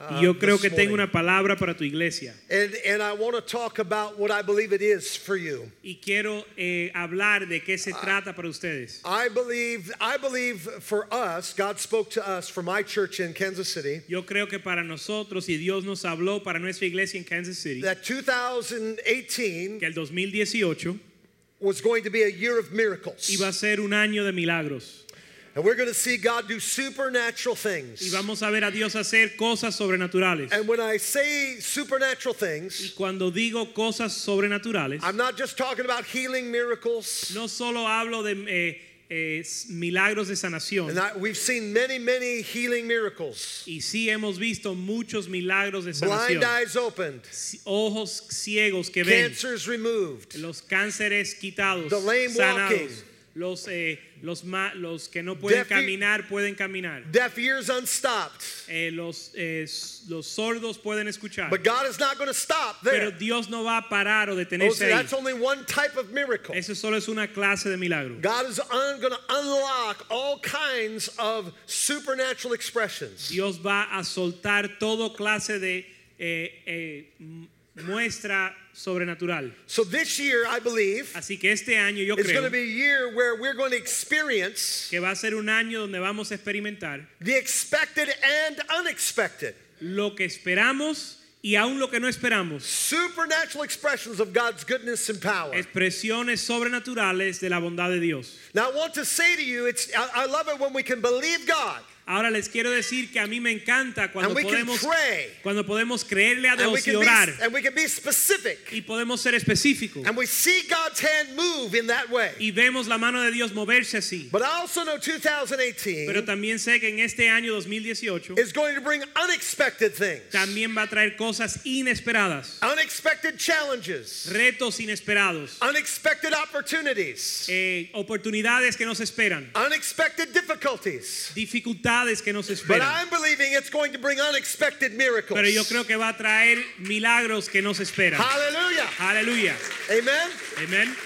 Uh, Y yo creo que tengo una palabra para tu iglesia. And, and I want to talk about what I believe it is for you. Y quiero eh, hablar de qué se trata para ustedes. I believe, I believe for us, God spoke to us for my church in Kansas City Yo creo que para nosotros, y Dios nos habló para nuestra iglesia en Kansas City, that 2018 que el 2018 was going to be a year of miracles. iba a ser un año de milagros. And we're going to see God do supernatural things. Y vamos a ver a Dios hacer cosas sobrenaturales. And when I say supernatural things, Y cuando digo cosas sobrenaturales, I'm not just talking about healing miracles. no solo hablo de eh, eh, milagros de sanación. And I, we've seen many, many healing miracles. Y sí hemos visto muchos milagros de sanación. Blind eyes opened, Ojos ciegos que ven. cancers removed, los cánceres quitados, The lame sanados, walking. Los, eh, los, los que no pueden Deaf caminar pueden caminar, deaf ears unstopped. Eh, los, eh, los sordos pueden escuchar. But God is not going to stop Pero there. Dios no va a parar o Oh, detenerse see, ahí. that's only one type of miracle. Eso solo es una clase de milagro. God is un, going to unlock all kinds of supernatural expressions. Dios va a soltar todo clase de eh, eh, muestra sobrenatural. So this year, I believe, Así que este año yo is going creo to be a year where we're going to experience que va a ser un año donde vamos a experimentar the expected and unexpected. lo que esperamos y aún lo que no esperamos. Supernatural expressions of God's goodness and power. expresiones sobrenaturales de la bondad de Dios. Now, I want to say to you, it's, I, I love it when we can believe God Ahora les quiero decir que a mí me encanta cuando And we can podemos pray. cuando podemos creerle a Dios y orar be, specific. y podemos ser específicos And we see God's hand move in that way. y vemos la mano de Dios moverse así. But I also know 2018 Pero también sé que en este año 2018 is going to bring unexpected things, también va a traer cosas inesperadas, unexpected challenges, retos inesperados, unexpected opportunities, eh, oportunidades que nos esperan, unexpected difficulties. dificultades que nos But esperan. I'm believing it's going to bring unexpected miracles. Pero yo creo que va a traer milagros que nos esperan. Hallelujah. Aleluya. Amen. Amén.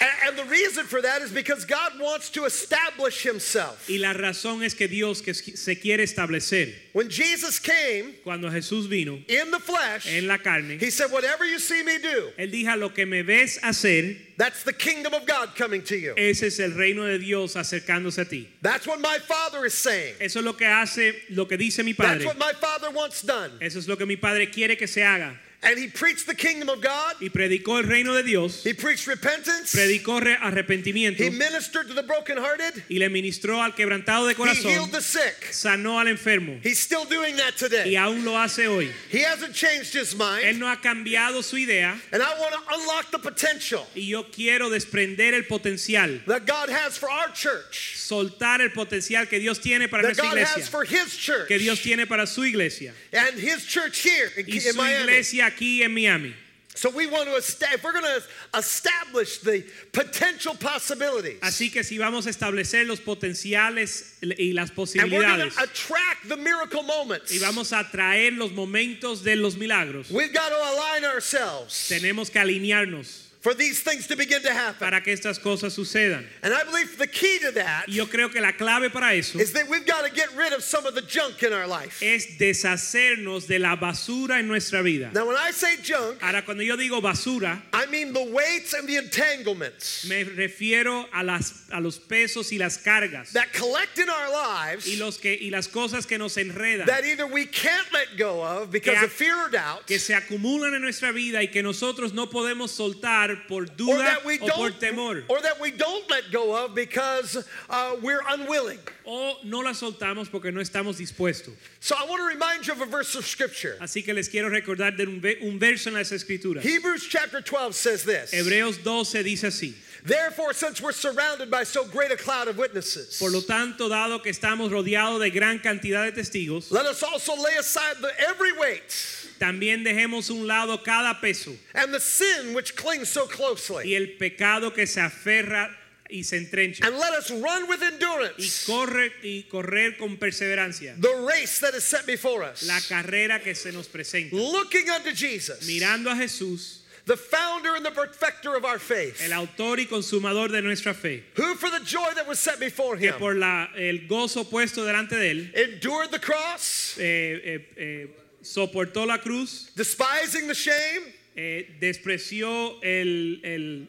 A- And the reason for that is because God wants to establish himself. Y la razón es que Dios que se quiere establecer. When Jesus came Cuando Jesús vino in the flesh, en la carne, he said, Whatever you see me do, Él dijo, lo que me ves hacer, that's the kingdom of God coming to you. ese es el reino de Dios acercándose a ti. That's what my Father is saying. Eso es lo que hace, lo que dice mi padre. That's what my Father wants done. Eso es lo que mi Padre quiere que se haga. And he preached the kingdom of God, Y predicó el reino de Dios, he preached repentance, predicó re- arrepentimiento he ministered to the brokenhearted, y le ministró al quebrantado de corazón. he healed the sick. sanó al enfermo. He's still doing that today. Y aún lo hace hoy. He hasn't changed his mind. Él no ha cambiado su idea And I want to unlock the potential y yo quiero desprender el potencial, that God has for our church, soltar el potencial que Dios tiene para that nuestra God has for his church, que Dios tiene para su iglesia and his church here in, y in su Miami. iglesia aquí en Miami. So we want to establish, we're going to establish the potential possibilities. Así que si vamos a establecer los potenciales y las posibilidades. And we're going to attract the miracle moments. y vamos a traer los momentos de los milagros, We've got to align ourselves tenemos que alinearnos for these things to begin to happen. para que estas cosas sucedan. And I believe the key to that yo creo que la clave para eso is that we've got to get rid of some of the junk in our life. es deshacernos de la basura en nuestra vida. Now, when I say junk, Ahora, cuando yo digo basura, I mean the weights and the entanglements me refiero a, las, a los pesos y las cargas that collect in our y, lives los que, y las cosas que nos enredan. that either we can't let go of because of fear or doubt, que se acumulan en nuestra vida y que nosotros no podemos soltar por or duda that we o por don't, temor. or that we don't let go of because uh, we're unwilling. O no la soltamos porque no estamos dispuestos. So I want to remind you of a verse of scripture. Así que les quiero recordar de un, un verso en las escrituras. Hebrews chapter 12 says this. Hebreos 12 dice así. Therefore, since we're surrounded by so great a cloud of witnesses, Por lo tanto, dado que estamos rodeados de gran cantidad de testigos, let us also lay aside the, every weight También dejemos un lado cada peso and the sin which clings so closely. y el pecado que se aferra y se entrencha. And let us run with Y endurance corre y correr con perseverancia. The race that is set before us. la carrera que se nos presenta. Looking unto Jesus, Mirando a Jesús, the founder and the perfecter of our faith, el autor y consumador de nuestra fe, who for the joy that was set before que him. por la, el gozo puesto delante de él, endured the cross, eh, eh, eh, soportó la cruz, despising the shame, eh, despreció el- el-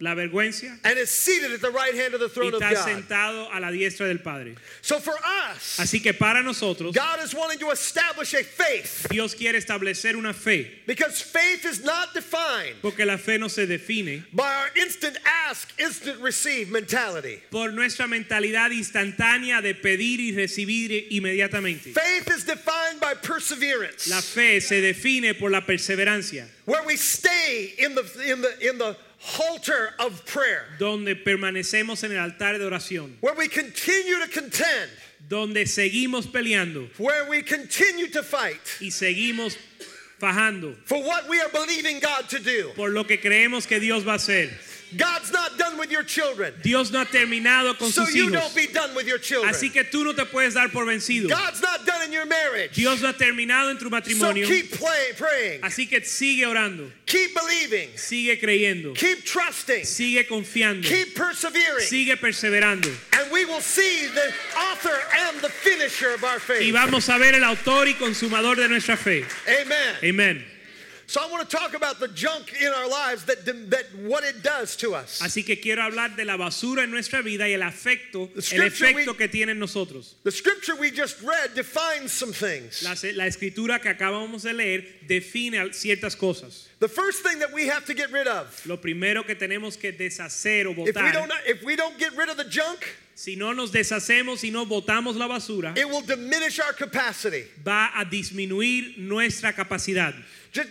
la vergüenza and is seated at the right hand of the y throne of está God. sentado a la diestra del Padre. So for us, Así que para nosotros, God is wanting to establish a faith Dios quiere establecer una fe, because faith is not defined porque la fe no se define by our instant ask, instant receive mentality. por nuestra mentalidad instantánea de pedir y recibir inmediatamente. Faith is defined by perseverance, La fe se define por la perseverancia, where we stay in the in the in the altar of prayer, donde permanecemos en el altar de oración, where we continue to contend, donde seguimos peleando where we continue to fight y seguimos fajando for what we are believing God to do. por lo que creemos que Dios va a hacer. God's not done with your children, Dios no ha terminado con so sus you hijos, don't be done with your children. así que tú no te puedes dar por vencido. God's not done in your marriage, Dios no ha terminado en tu matrimonio. so keep play, praying, así que sigue orando, keep believing, sigue creyendo, keep trusting, sigue confiando, keep persevering, sigue perseverando. and we will see the author and the finisher of our faith. Y vamos a ver el autor y consumador de nuestra fe. Amen. Amén. So I want to talk about the junk in our lives that that what it does to us. Así que quiero hablar de la basura en nuestra vida y el afecto, The el scripture efecto we- que tiene en nosotros. The scripture we just read defines some things. La, la escritura que acabamos de leer define ciertas cosas. The first thing that we have to get rid of, Lo primero que tenemos que deshacer o botar. if we don't if we don't get rid of the junk, si no nos deshacemos y no botamos la basura, it will diminish our capacity. va a disminuir nuestra capacidad. Just,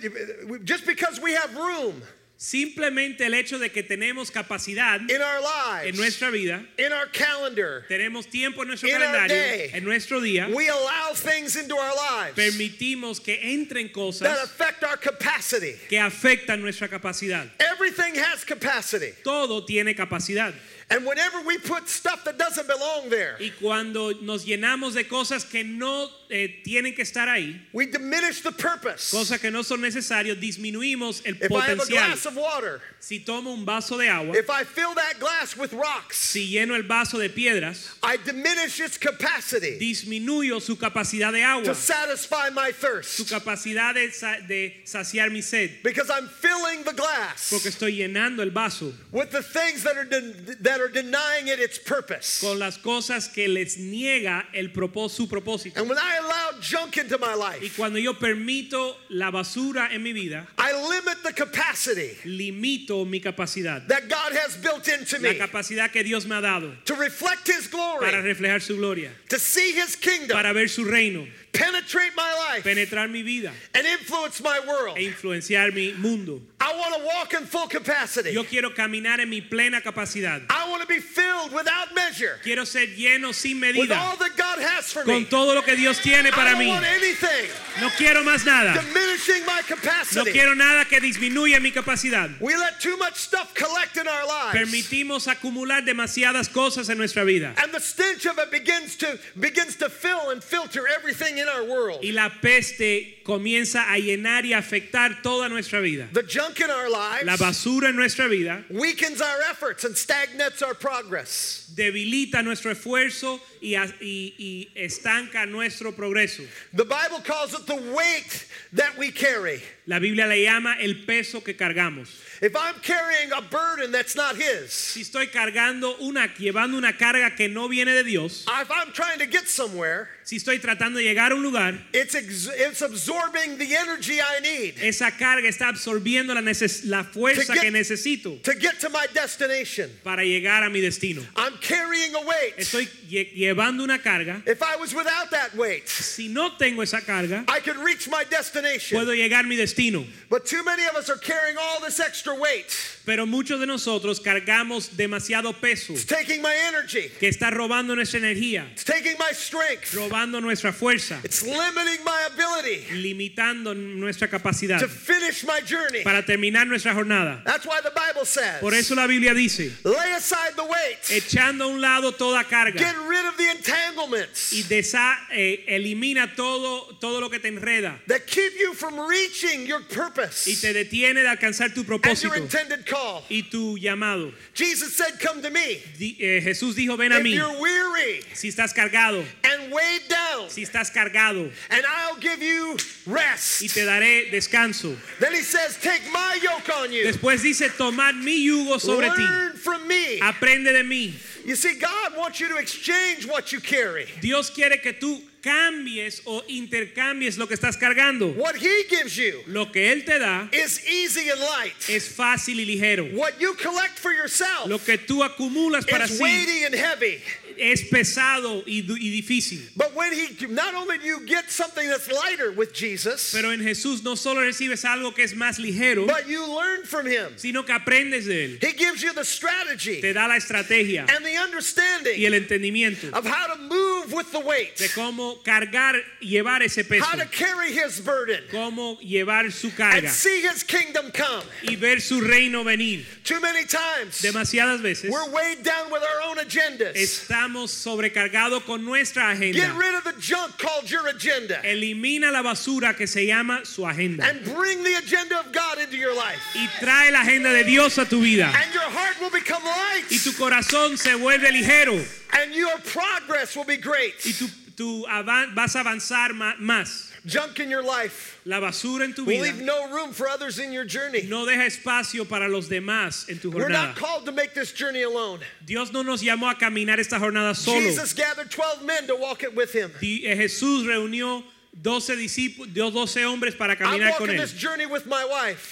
just because we have room Simplemente el hecho de que tenemos capacidad in our en nuestra vida, in our calendar, tenemos tiempo en nuestro calendario, day. en nuestro día, we allow things into our lives permitimos que entren that cosas affect our capacity. que afectan nuestra capacidad. Everything has capacity. Todo tiene capacidad. And whenever we put stuff that doesn't belong there, Y cuando nos llenamos de cosas que no eh, tienen que estar ahí, we diminish the purpose. cosas que no son necesarias, disminuimos el If I have a glass of water, Si tomo un vaso de agua, if I fill that glass with rocks, si lleno el vaso de piedras, I diminish its capacity disminuyo su capacidad de agua, to satisfy my su thirst capacidad de, de saciar mi sed, because I'm filling the glass porque estoy llenando el vaso with the things that are den- that are denying it its purpose. con las cosas que les niega el propó- su propósito. And when I allow junk into my life, Y cuando yo permito la basura en mi vida, I limit the capacity limito mi capacidad, that God has built into me. la capacidad que Dios me ha dado to reflect His glory. para reflejar su gloria, to see His kingdom para ver su reino, penetrate my life penetrar mi vida and influence my world. e influenciar mi mundo. I want to walk in full capacity. Yo quiero caminar en mi plena capacidad. I want to be filled without measure Quiero ser lleno sin with medida all that God has for con me. todo lo que Dios tiene I para don't mí. want anything No quiero más nada. diminishing my No capacity. quiero nada que disminuya mi capacidad. We let too much stuff collect in our lives. Permitimos acumular demasiadas cosas en nuestra vida. And the stench of it begins to begins to fill and filter everything in our world. Y la peste comienza a llenar y afectar toda nuestra vida. The junk in our lives La basura en nuestra vida weakens our efforts and stagnates our progress. debilita nuestro esfuerzo y, y- y estanca nuestro progreso. The Bible calls it the weight that we carry. La Biblia le llama el peso que cargamos. If I'm carrying a burden that's not His, Si estoy cargando una, llevando una carga que no viene de Dios, if I'm trying to get somewhere, si estoy tratando de llegar a un lugar, it's it's absorbing the energy I need esa carga está absorbiendo la, la fuerza To get- que necesito to get to my destination. para llegar a mi destino. I'm carrying a weight. Estoy lle- llevando una carga. If I was without that weight, Si no tengo esa carga, I could reach my destination. puedo llegar a mi destino. But too many of us are carrying all this extra weight. Pero muchos de nosotros cargamos demasiado peso It's taking my energy. que está robando nuestra energía, It's taking my strength. robando nuestra fuerza, It's limiting my ability limitando nuestra capacidad to finish my journey. para terminar nuestra jornada. That's why the Bible says, Por eso la Biblia dice, lay aside the weights, echando a un lado toda get carga rid of the entanglements y desa- eh, elimina todo, todo lo que te enreda that keep you from reaching your y purpose te detiene de alcanzar tu and propósito your intended call. y tu llamado. Jesus said, Come to me Di- eh, Jesús dijo, ven a if mí you're weary si estás cargado, and weighed down, si estás cargado and I'll give you rest. y te daré descanso. Then he says, Take my yoke on you. Después dice, tomad mi yugo sobre ti, Learn from me. aprende de mí. You see, God wants you to exchange what you carry. Dios quiere que tú cambies o intercambies lo que estás cargando. What He gives you Lo que Él te da is easy and light. es fácil y ligero. What you collect for yourself Lo que tú acumulas para sí weighty and heavy. Es pesado y, y difícil. But when He, not only do you get something that's lighter with Jesus, Pero en Jesús no solo recibes algo que es más ligero, but you learn from Him. sino que aprendes de Él. He gives you the strategy Te da la estrategia and the understanding y el entendimiento of how to move with the weight, de cómo cargar, llevar ese peso, how to carry His burden, cómo llevar su carga. and see His kingdom come. y ver su reino venir. Too many times Demasiadas veces we're weighed down with our own agendas. estamos sobrecargados con nuestra Get agenda. rid of the junk called your agenda Elimina la basura que se llama su agenda and bring the agenda of God into your life. y trae la agenda de Dios a tu vida. And your heart will become light. Y tu corazón se vuelve ligero And your progress will be great. y tú avan- vas a avanzar más. Junk in your life La basura en tu vida leave no room for others in your journey. no deja espacio para los demás en tu jornada. We're not called to make this journey alone. Dios no nos llamó a caminar esta jornada solo. Jesus gathered 12 men to walk it with him. Eh, Jesús reunió 12 discípulos, 12 hombres para caminar con él.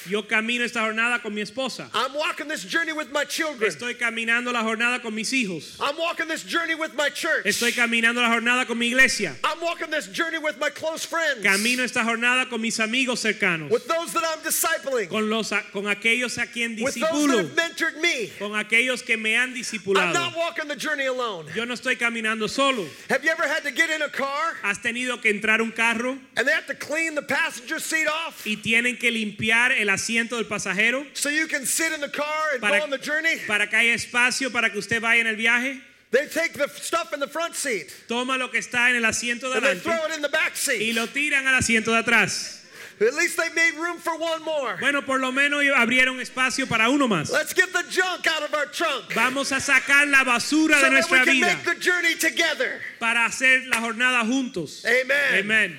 Yo camino esta jornada con mi esposa. Estoy caminando la jornada con mis hijos. Estoy caminando la jornada con mi iglesia. Camino esta jornada con mis amigos cercanos. Con los con aquellos a quien discipulo. Con aquellos que me han discipulado. Yo no estoy caminando solo. ¿Has tenido que entrar un carro and they have to clean the passenger seat off y tienen que limpiar el asiento del pasajero so you can sit in the car and Para- go on the journey? para que haya espacio para que usted vaya en el viaje. They take the stuff in the front seat Toma lo que está en el asiento de and they adelante throw it in the back y seat. lo tiran al asiento de atrás. At least they made room for one more. Bueno, por lo menos abrieron espacio para uno más. Let's get the junk out of our trunk Vamos a sacar la basura de nuestra that we can vida make the journey together. para hacer la jornada juntos. Amen. Amén.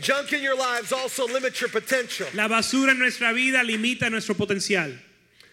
Junk in your lives also limits your potential. La basura en nuestra vida limita nuestro potencial.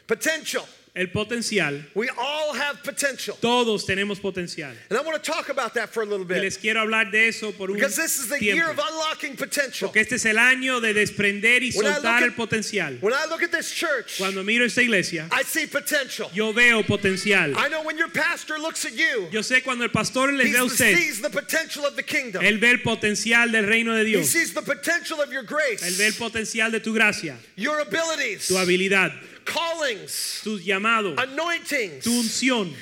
Potential. El potencial, We all have potential. todos tenemos potencial. And I want to talk about that for a little bit. Y les quiero hablar de eso por un Because this is the year of unlocking potential. Porque este es el año de desprender y When soltar look el at- potencial. When I look at this church, Cuando miro esta iglesia, I see potential. yo veo potencial. I know when your pastor looks at you, Yo sé cuando el pastor les he ve a usted, sees the potential of the kingdom. él ve el potencial del reino de Dios. He sees the potential of your grace. Él ve el potencial de tu gracia, your abilities, tu habilidad, callings, tus llamados, anointings, tu unción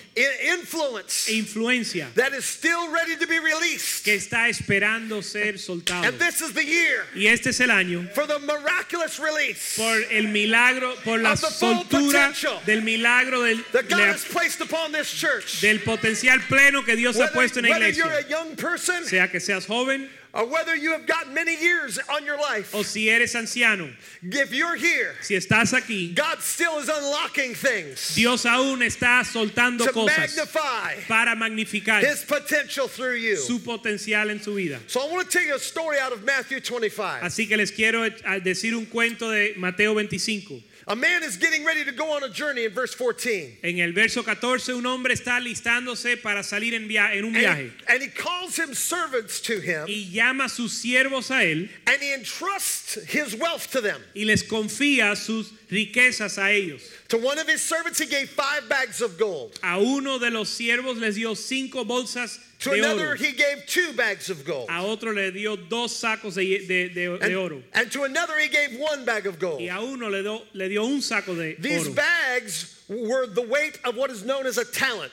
influence e influencia that is still ready to be released. que está esperando ser soltado. And this is the year Y este es el año for the miraculous release por el milagro, por la soltura del milagro del, that God has placed upon this church. del potencial pleno que Dios ha puesto en la whether you're a iglesia. young person Sea que seas joven or whether you have got many years on your life, o si eres anciano, if you're here, si estás aquí, God still is unlocking things Dios aún está soltando to cosas magnify para magnificar His potential through you. su potencial en su vida. So I want to tell you a story out of Matthew 25. Así que les quiero eh, decir un cuento de Mateo 25. A man is getting ready to go on a journey in verse 14. En el verso 14 un hombre está listándose para salir en, via- en un viaje he, and he calls him servants to him y llama a sus siervos a él and he entrusts his wealth to them. y les confía sus riquezas a ellos. To one of his servants, he gave five bags of gold. A uno de los siervos les dio cinco bolsas To de another, oro. he gave two bags of gold. A otro le dio dos sacos de, de- de- de oro. and to another, he gave one bag of gold. Y a uno le dio, le dio un saco de These oro. bags were the weight of what is known as a talent.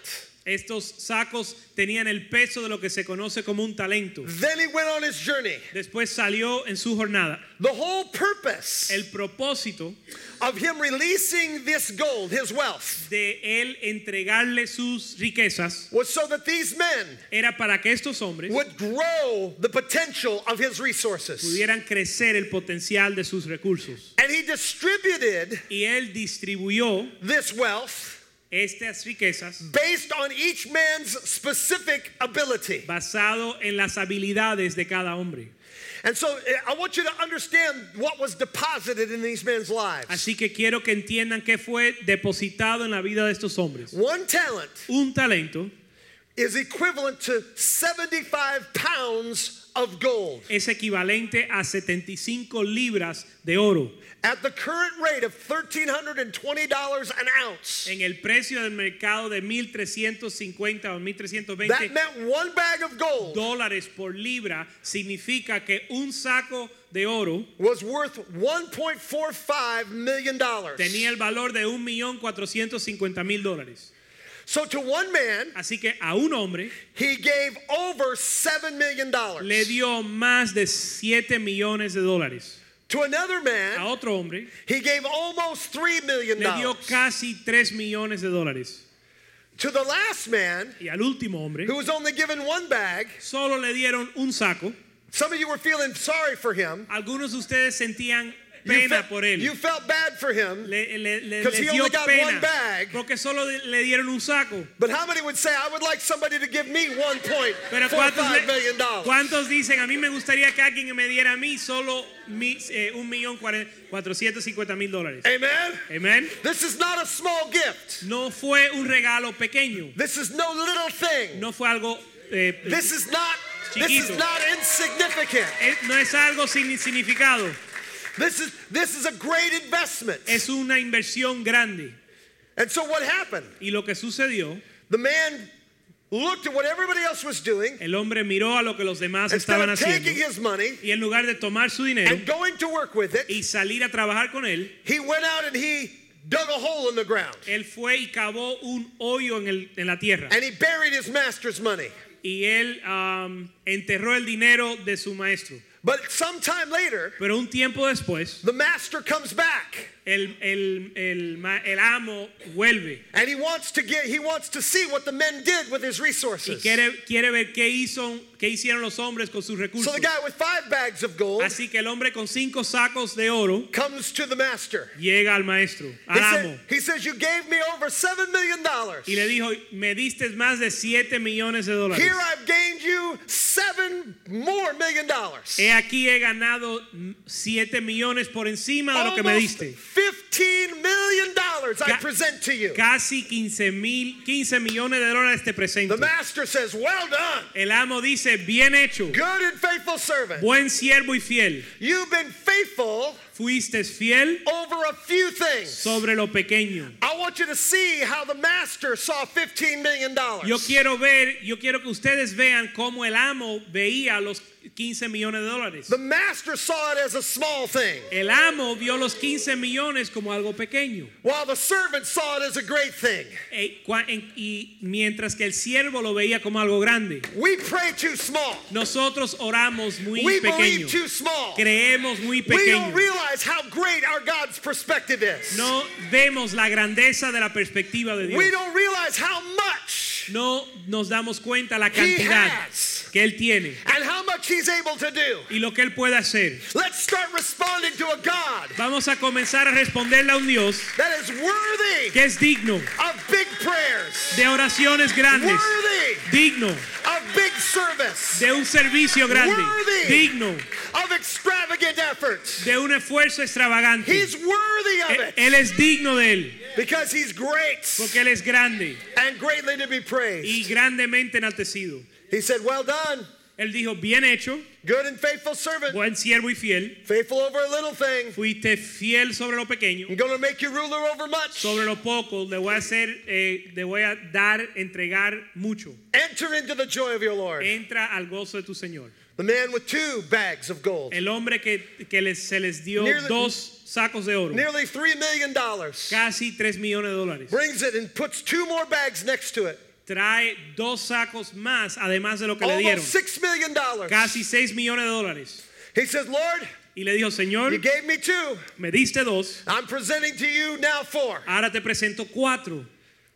Estos sacos tenían el peso de lo que se conoce como un talento. Then he went on his journey. Después salió en su jornada. The whole purpose El propósito of him releasing this gold, his wealth, de él entregarle sus riquezas was so that these men era para que estos hombres would grow the potential of his resources. pudieran crecer el potencial de sus recursos. And he distributed Y él distribuyó this wealth estas riquezas based on each man's specific ability. basado en las habilidades de cada hombre. And so eh, I want you to understand what was deposited in these men's lives. Así que quiero que entiendan qué fue depositado en la vida de estos hombres. One talent Un talento is equivalent to 75 pounds of gold. es equivalente a 75 libras de oro. At the current rate of $1,320 an ounce, En el precio del mercado de 1.350 o that meant one bag of gold dólares por libra significa que un saco de oro was worth $1.45 million. tenía el valor de 1.450.000 dólares. So to one man, Así que a un hombre he gave over $7 million. le dio más de 7 millones de dólares. To another A man, otro hombre he gave almost $3 million. le dio casi 3 millones de dólares. To the last man, Y al último hombre who was only given one bag, solo le dieron un saco. some of you were feeling sorry for him. Algunos de ustedes sentían pena felt, por él. you felt bad for him. Le, le- le- les he only got pena one bag. porque solo le dieron un saco. But how many would say, I would like somebody to give me Pero ¿cuántos, $1.45 le- million? cuántos dicen a mí me gustaría que alguien me diera a mí solo mi- eh, un millón cuatrocientos cincuenta mil dólares? Amen? Amén. This is not a small gift. No fue un regalo pequeño. This is no little thing. No fue algo. eh, This is not this is Chiquito. not insignificant. eh, no es algo sin significado. This is this is a great investment. Es una inversión grande. And so what happened? Y lo que sucedió, The man looked at what everybody else was doing. el hombre miró a lo que los demás Instead estaban of taking his money Y en lugar de tomar su dinero and going to work with it, y salir a trabajar con él, he went out and he dug a hole in the ground. él fue y cavó un hoyo en, el- en la tierra. And he buried his master's money. y él am, enterró el dinero de su maestro. But sometime later, Pero un tiempo después, the master comes back el, el- el ma- el amo vuelve and he wants to get he wants to see what the men did with his y resources. quiere, quiere ver qué, hizo, qué hicieron los hombres con sus So recursos. the guy with five bags of gold Así que el hombre con cinco sacos de oro comes to the master. llega al maestro, He, al said- amo, he says, You gave me over seven million dollars. y le dijo, me diste más de siete millones de dólares. Here I've gained you seven more million dollars. He aquí he ganado mm, siete millones por encima de lo que me Almost diste. 15 million dollars I present to you. Casi 15 mil, 15 millones de dólares te presento. The master says, Well done, El amo dice, bien hecho, good and faithful servant. buen siervo y fiel. You've been faithful Fuiste fiel over a few things. sobre lo pequeño. I want you to see how the master saw 15 million dollars. Yo quiero ver, yo quiero que ustedes vean cómo el amo veía los 15 millones de dólares. The master saw it as a small thing, El amo vio los 15 millones como algo pequeño. while the servant saw it as a great thing. E- en- y mientras que el siervo lo veía como algo grande. We pray too small. Nosotros oramos muy We pequeño. believe too small. Creemos muy We don't pequeño. realize how great our God's perspective is. No vemos la grandeza de la perspectiva de We Dios. don't realize how much No nos damos cuenta la He cantidad has que Él tiene and how much He's able to do. y lo que Él puede hacer. Let's start responding to a God Vamos a comenzar a responderle a un Dios that is worthy que es digno of big prayers, de oraciones grandes, worthy digno of big service, de un servicio grande, Worthy. digno of extravagant efforts. de un esfuerzo extravagante. He's worthy of Él, it él es digno de Él because He's great porque Él es grande and greatly to be y praised. grandemente enaltecido. He said, Well done, Él dijo, bien hecho, good and faithful servant, buen siervo y fiel, faithful over a little thing. fuiste fiel sobre lo pequeño. I'm going to make you ruler over much. sobre lo poco le voy a hacer, eh, le voy a dar, entregar mucho. Enter into the joy of your Lord. Entra al gozo de tu Señor. The man with two bags of gold, El hombre que, que les- se les dio Nearly- dos sacos de oro, nearly $3 million, casi 3 millones de dólares. brings it and puts two more bags next to it. Trae dos sacos más además de lo que le dieron. Almost $6 million. Casi 6 millones de dólares. He says, Lord, Y le dijo, Señor, you gave me two. me diste dos, I'm presenting to you now four. ahora te presento cuatro.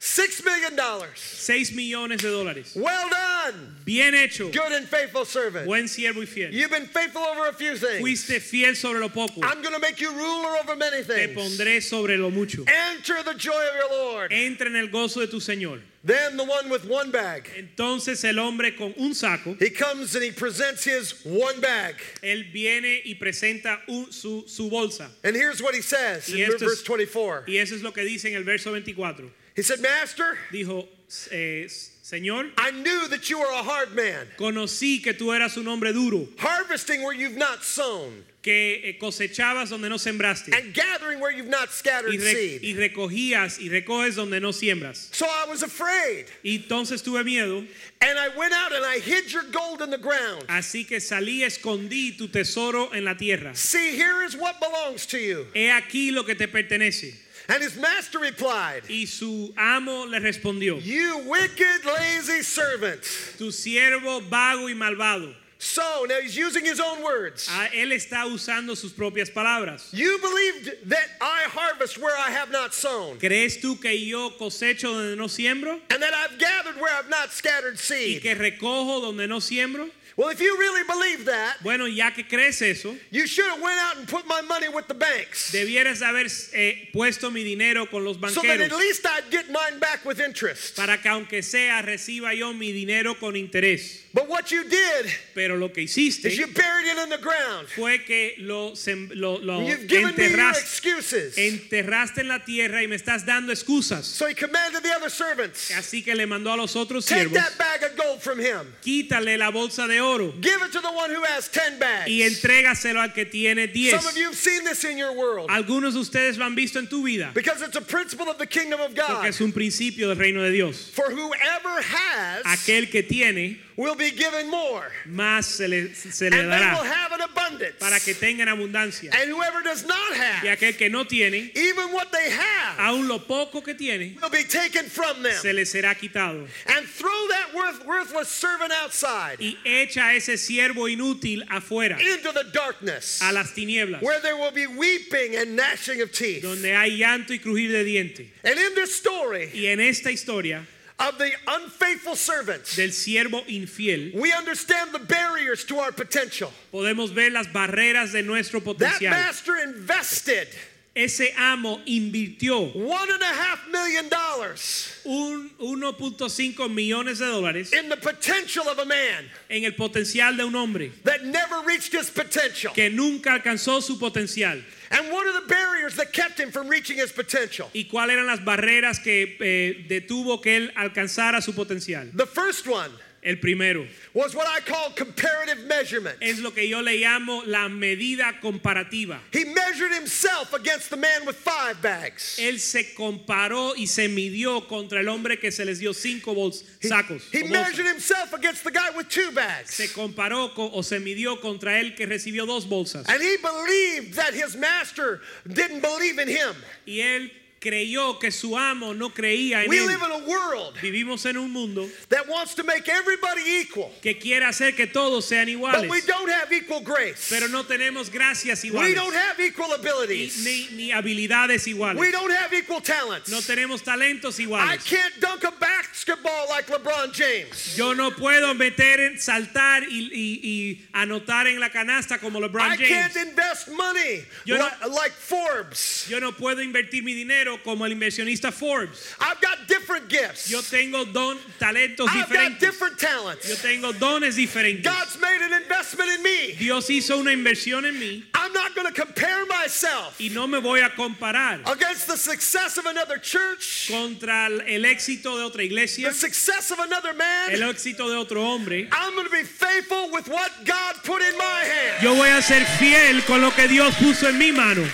$6 million. 6 millones de dólares. Well done, Bien hecho, good and faithful servant. buen siervo y fiel. You've been faithful over a few things. Fuiste fiel sobre lo poco, I'm going to make you ruler over many things. te pondré sobre lo mucho. Enter the joy of your Lord. Entra en el gozo de tu Señor. Then the one with one bag. Entonces el hombre con un saco, He comes and he presents his one bag. él viene y presenta un- su, su bolsa. And here's what he says Y in verse 24. Y eso es lo que dice en el verso 24. He said, Master, Dijo, eh, Señor, I knew that you are a hard man, conocí que tú eras un hombre duro, harvesting where you've not sown, que eh, cosechabas donde no sembraste and gathering where you've not scattered re- seed. y recogías y recoges donde no siembras. So I was afraid, Y entonces tuve miedo, and I went out and I hid your gold in the ground. así que salí, escondí tu tesoro en la tierra. See, here is what belongs to you. He aquí lo que te pertenece. And his master replied, Y su amo le respondió, You wicked, lazy servant. tu siervo vago y malvado. So, now he's using his own words. Ah, Él está usando sus propias palabras. You believed that I harvest where I have not sown, ¿Crees tú que yo cosecho donde no siembro? and that I've gathered where I've not scattered seed. ¿Y que recojo donde no siembro? Well, if you really believe that, Bueno, ya que crees eso, you should have went out and put my money with the banks, debieras haber eh, puesto mi dinero con los so that at least I'd get mine back with interest. para que aunque sea reciba yo mi dinero con interés. But what you did Pero lo que hiciste is you buried it in the ground. fue que lo, lo, lo You've given me your excuses. enterraste en la tierra y me estás dando excusas. So he commanded the other servants, Así que le mandó a los otros take siervos, that bag of gold from him. quítale la bolsa de oro Give it to the one who has 10 bags. y entrégaselo al que tiene 10. Some of you have seen this in your world Algunos de ustedes lo han visto en tu vida because it's a principle of the kingdom of porque God. es un principio del reino de Dios. For whoever has Aquel que tiene, will be given more, más se le, se le and they will have an abundance. para que tengan abundancia. And whoever does not Y have, aquel que no tiene, even what they have, aun lo poco que tiene, will be taken from them. se le será quitado. And throw that worth, worthless servant outside Y echa ese siervo inútil afuera, into the darkness, a las tinieblas, where there will be weeping and gnashing of teeth. donde hay llanto y crujir de diente. And in this story Y en esta historia of the unfaithful servant, del siervo infiel, we understand the barriers to our potential. podemos ver las barreras de nuestro potencial. That master invested Ese amo invirtió one and a half million dollars un 1.5 millones de dólares in the potential of a man en el potencial de un hombre that never reached his potential. que nunca alcanzó su potencial. And what are the barriers that kept him from reaching his potential? ¿Y cuáles eran las barreras que eh, detuvo que él alcanzara su potencial? The first one El primero was what I call comparative measurement. es lo que yo le llamo la medida comparativa. He measured himself against the man with five bags. Él se comparó y se midió contra el hombre que se les dio cinco bols- He, sacos. he bolsas. measured himself against the guy with two bags. Se comparó con- o se midió contra él que recibió dos bolsas. And he believed that his master didn't believe in him. Y él creyó que su amo no creía en We él. live in a world Vivimos en un mundo that wants to make everybody equal, que quiere hacer que todos sean but iguales, we don't have equal grace. pero no tenemos gracias We iguales, don't have equal ni, abilities. ni- ni habilidades We iguales. don't have equal talents. No tenemos talentos I iguales. can't dunk a basketball like LeBron James. Yo no puedo meter, en, saltar y, y- y anotar en la canasta como LeBron I can't James. invest money Yo no- li- like Forbes. Yo no puedo invertir mi dinero como el inversionista Forbes. I've got different gifts. Yo tengo don, talentos I've got diferentes. different Yo talents. tengo dones diferentes. God's made an investment in me. Dios hizo una inversión en mí I'm not going to compare myself y no me voy a comparar against the success of another church, contra el el éxito de otra iglesia, the success of another el man. éxito de otro hombre. I'm going to be faithful with what God put in my hand. Yo voy a ser fiel con lo que Dios puso en mi mano.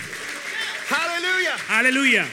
Hallelujah. Aleluya.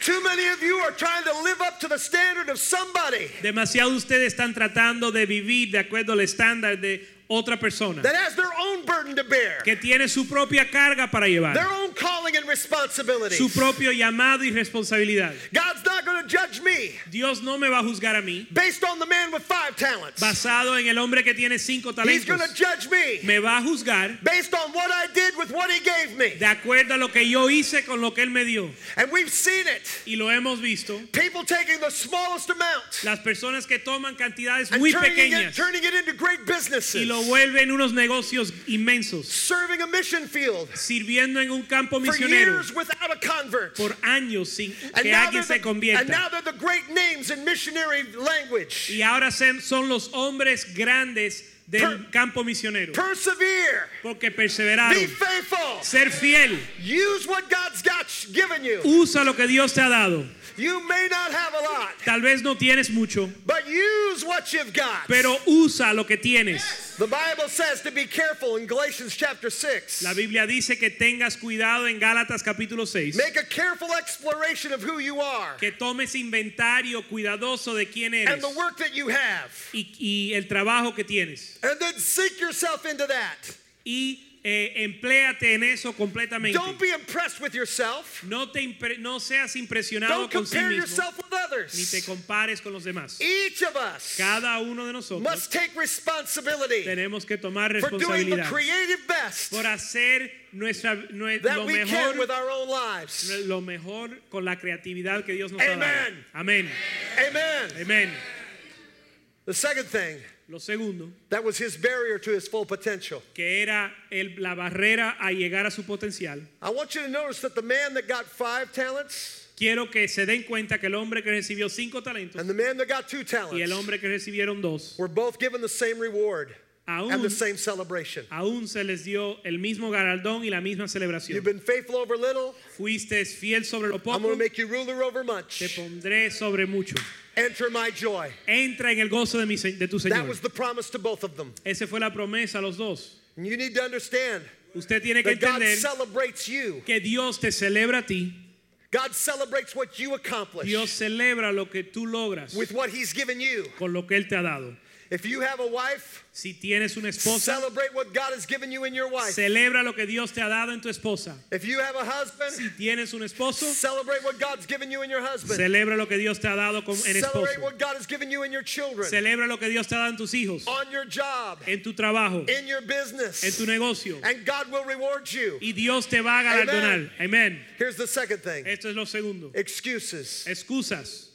Too many of you are trying to live up to the standard of somebody Demasiado ustedes están tratando de vivir de acuerdo al estándar de otra persona that has their own burden to bear, que tiene su propia carga para their llevar, own calling and responsibility. su propio llamado y responsabilidad. God's not going to judge me Dios no me va a juzgar a mí based on the man with five talents. basado en el hombre que tiene cinco He's going to judge me Me va a juzgar based on what I did with what he gave me. de acuerdo a lo que yo hice con lo que él me dio. And we've seen it. Y lo hemos visto. People taking the smallest amount Las personas que toman cantidades and muy turning it, pequeñas turning it into great businesses. y lo vuelven unos negocios inmensos, Serving a mission field sirviendo en un campo for misionero years without a convert. por años sin que alguien se convierta. now they're the great names in missionary language. Y ahora son los hombres grandes del Per- campo misionero. Persevere. Porque Be perseveraron. faithful. Ser fiel. Use what God's got given you. Usa lo que Dios te ha dado. You may not have a lot, Tal vez no tienes mucho, but use what you've got. pero usa lo que tienes. The Bible says to be careful in Galatians chapter 6. La Biblia dice que tengas cuidado en Gálatas capítulo 6. Make a careful exploration of who you are Que tomes inventario cuidadoso de quién and eres the work that you have. y, y el trabajo que tienes. And then sink yourself into that. Y eh, empléate en eso completamente. Don't be impressed with yourself. No, te no seas impresionado Don't con sí compare mismo, yourself with ni te others. compares con los demás. Each of us Cada uno de nosotros must take responsibility tenemos que tomar for doing the responsabilidad creative best por hacer nuestra, nue- that lo, can with mejor, our own lives. lo mejor con la creatividad que Dios nos ha dado. Amen. Amén. Amen. Amén. The second thing Lo segundo, that was his barrier to his full potential. que era el- la barrera a llegar a su potencial. I want you to notice that the man that got five talents Quiero que se den cuenta que el hombre que recibió cinco talentos and the man that got two y el talents hombre que recibieron dos, were both given the same reward and aún, the same celebration. aún se les dio el mismo galardón y la misma You've celebración. been faithful over little, Fuiste fiel sobre lo I'm poco, going to make you ruler over te much. pondré sobre mucho. Enter my joy. Entra en el gozo de, mi, de tu Señor. That was the promise to both of them. Esa fue la promesa a los dos. And you need to understand Usted tiene que that God entender celebrates you. que Dios te celebra a ti. God celebrates what you accomplish Dios celebra lo que tú logras with what He's given you. con lo que Él te ha dado. If you have a wife, Si tienes una esposa, celebrate what God has given you in your wife. celebra lo que Dios te ha dado en tu esposa. If you have a husband, Si tienes un esposo, celebrate what God's given you in your husband. celebra lo que Dios te ha dado con, en esposo. Celebrate what God has given you in your children, Celebra lo que Dios te ha dado en tus hijos, on your job, en tu trabajo, in your business, en tu negocio. and God will reward you. Y Dios te va a galardonar. Amén. Here's the second thing Esto es lo segundo. excuses. Excusas.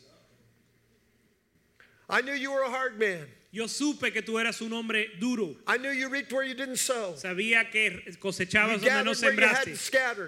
I knew you were a hard man. Yo supe que tú eras un hombre duro. I knew you reaped where you didn't sow. Sabía que cosechabas You donde no sembraste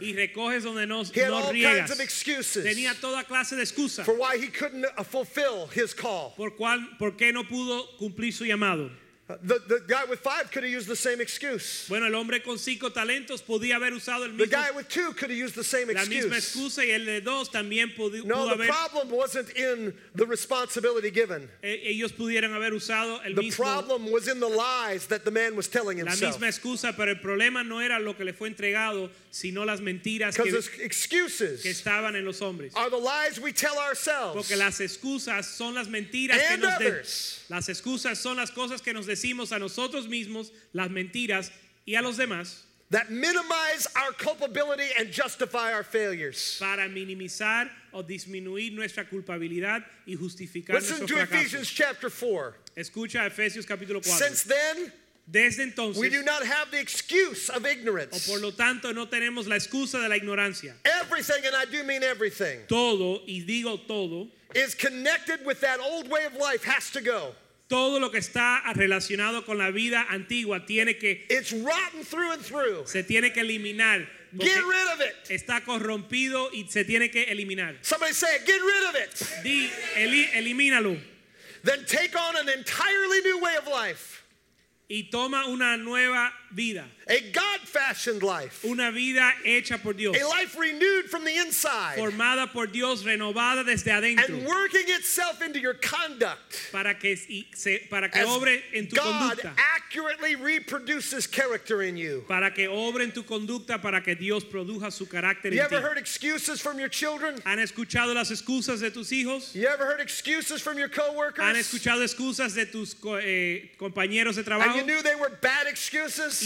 y recoges donde no, He had no all kinds riegas. of excuses Tenía toda clase de excusas for why he couldn't uh, fulfill his call. por, cuál, por qué no pudo cumplir su llamado. The, the guy with five could have used the same excuse. Bueno, el hombre con cinco talentos podía haber usado el mismo. The guy with two could have used the same excuse. la misma excusa y el de dos también pudi- No, pudo the haber, problem wasn't in the responsibility given. ellos pudieran haber usado el The mismo, problem was in the lies that the man was telling himself. la misma excusa, pero el problema no era lo que le fue entregado, sino las mentiras que, Because que excuses estaban en los hombres. are the lies we tell ourselves. Porque las excusas son las mentiras que nos others. Las excusas son las cosas que nos decimos a nosotros mismos, las mentiras y a los demás that minimize our culpability and justify our failures. para minimizar o disminuir nuestra culpabilidad y justificar Listen nuestro to. Ephesians chapter 4. Escucha Efesios capítulo 4. Since then, Desde we entonces, do not have the excuse of o ignorance. por lo tanto, no tenemos la excusa de la ignorancia. Everything, and I do mean everything, Todo, y digo todo, is connected with that old way of life has to go. todo lo que está relacionado con la vida antigua tiene que, It's rotten through and through. se tiene que eliminar. Get rid of it. está corrompido y se tiene que eliminar. Somebody say it. Get rid of it. Di, eli- elimínalo Then take on an entirely new way of life. y toma una nueva vida, A God fashioned life. una vida hecha por Dios, A life renewed from the inside. formada por Dios, renovada desde adentro, And working itself into your conduct. para que, se- para que As obre en tu God conducta, accurately reproduces character in you. para que obre en tu conducta, para que Dios produja su carácter You en ti. You ever heard excuses from your children? ¿Han escuchado las excusas de tus hijos? You ever heard excuses from your coworkers? ¿Han escuchado excusas de tus eh, compañeros de trabajo? And you knew they were bad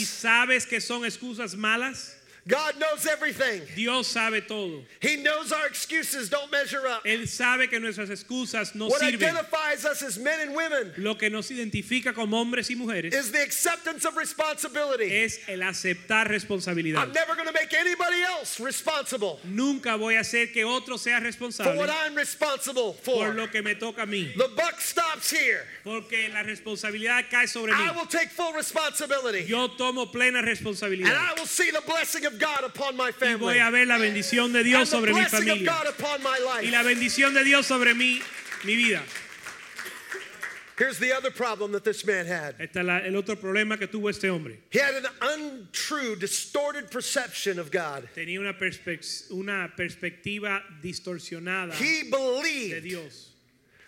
¿Y sabes que son excusas malas? God knows everything. Dios sabe todo. He knows our excuses don't measure up. Él sabe que nuestras excusas no What sirven. identifies us as men and women Lo que nos identifica como hombres y mujeres is the acceptance of responsibility. es el aceptar responsabilidad. I'm never going to make anybody else responsible Nunca voy a hacer que otro sea for responsable what I'm responsible por for. lo que me toca a mí. The buck stops here. Porque la responsabilidad cae sobre mí. I will take full responsibility. Yo tomo plena And responsabilidad. I will see the blessing of God upon my family. Y voy a ver la bendición de And Dios the sobre mi blessing of. God upon my Y la life. bendición de Dios sobre mí, mi vida. Here's the other problem that this man had. Este es la- el otro problema que tuvo este hombre. He had an untrue, distorted perception of God. Tenía una, una perspectiva distorsionada He de believed Dios.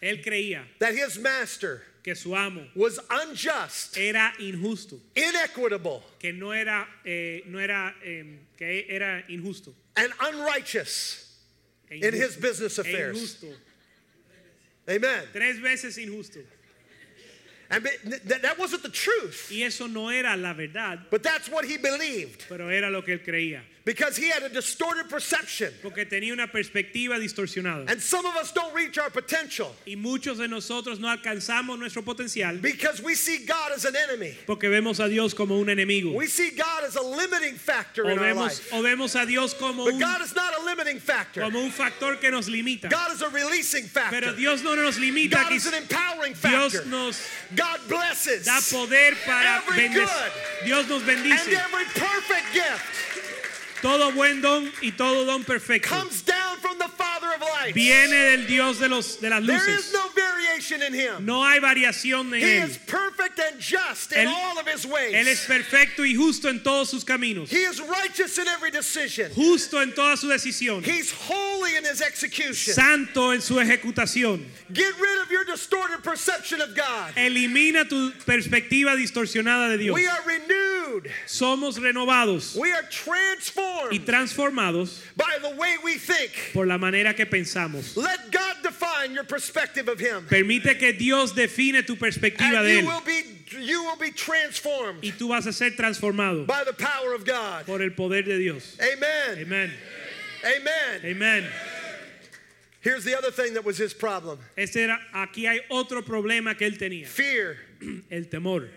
Él creía that his master que su amo was unjust, era injusto, inequitable, que no era, eh, no era, eh, que era injusto. and unrighteous e in his business e affairs. injusto. Amen. Tres veces injusto. And th- that wasn't the truth, Y eso no era la verdad, but that's what he believed pero era lo que él creía. Because he had a distorted perception. Porque tenía una perspectiva distorsionada. And some of us don't reach our potential Y muchos de nosotros no alcanzamos nuestro potencial because we see God as an enemy. porque vemos a Dios como un enemigo. We see God as a limiting factor O in our life. o vemos a Dios como But un, God is not a limiting factor. como un factor que nos limita. God is a releasing factor. Pero Dios no nos limita. God is an empowering factor. Dios nos God blesses. da poder para Every good Dios nos And bendice. every perfect gift Todo buen don y todo don perfecto lights. viene del Dios de, los, de las There luces. is no variation in him. No hay variación en He Él. is perfect and just in Él- all of his ways. Él es perfecto y justo en todos sus caminos. he is righteous in every decision. Justo en toda su decisión. He's holy in his execution. Santo en su ejecutación. Get rid of your distorted perception of God. Elimina tu perspectiva distorsionada de Dios. We are renewed. Somos renovados We are y transformed transformados by the way we think. por la manera que pensamos. Let God define your perspective of Him. Permite que Dios define tu perspectiva And de you Él will be you will be transformed y tú vas a ser transformado by the power of God. por el poder de Dios. Amen. Amén. Amen. Amén. Here's the other thing that was his problem. Este era, aquí hay otro problema que él tenía, Fear. el temor.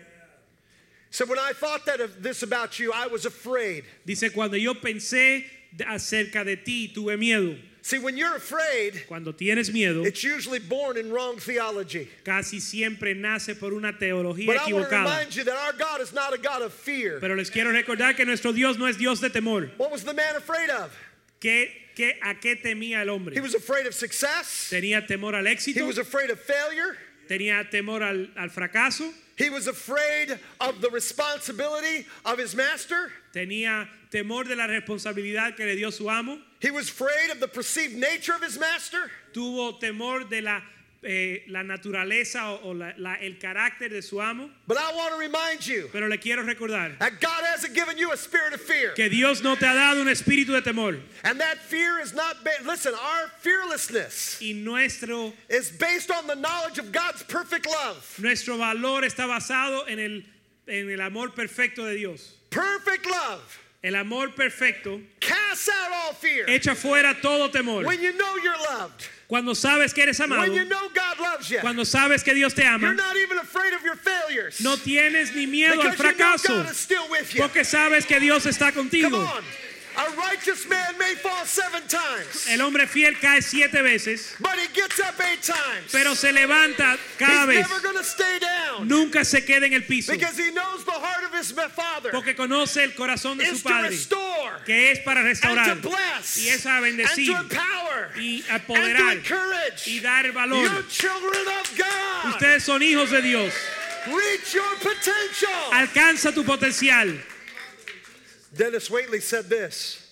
So when I thought that of this about you, I was afraid. Dice, cuando yo pensé acerca de ti, tuve miedo. See, when you're afraid, Cuando tienes miedo, it's usually born in wrong theology. casi siempre nace por una teología But I want to equivocada. remind you that our God is not a God of fear. Pero les quiero recordar que nuestro Dios no es Dios de temor. What was the man afraid of? ¿Qué, qué, ¿A qué temía el He was afraid of success. Tenía temor al He éxito, was afraid of failure. tenía temor al, al fracaso, He was afraid of the responsibility of his master. tenía temor de la responsabilidad que le dio su amo, He was afraid of the perceived nature of his master. tuvo temor de la, eh, la naturaleza o, o la- la- el carácter de su amo. But I want to remind you Pero le quiero recordar that God hasn't given you a spirit of fear. que Dios no te ha dado un espíritu de temor And that fear is not based, listen, our fearlessness y nuestro, is based on the knowledge of God's perfect love. nuestro valor está basado en el, en el amor perfecto de Dios. Perfect love El amor perfecto casts out all fear. echa fuera todo temor. When you know you're loved, Cuando sabes que eres amado, when you know God loves you, cuando sabes que Dios te you're ama, not even afraid of your failures. no tienes ni miedo al because you know fracaso, God is still with you. porque sabes que Dios está Come contigo. on. A righteous man may fall seven times, El hombre fiel cae siete veces, but he gets up eight times. pero se levanta cada He's vez. never going to stay down Nunca se queda en el piso, because he knows the heart of his father porque conoce el corazón de su to padre, restore que es para and restaurar to bless y es a and bendecir to empower y and to apoderar encourage y dar valor. you children of God. Ustedes son hijos de Dios. Reach your potential. Alcanza tu potencial. Dennis Waitley said this.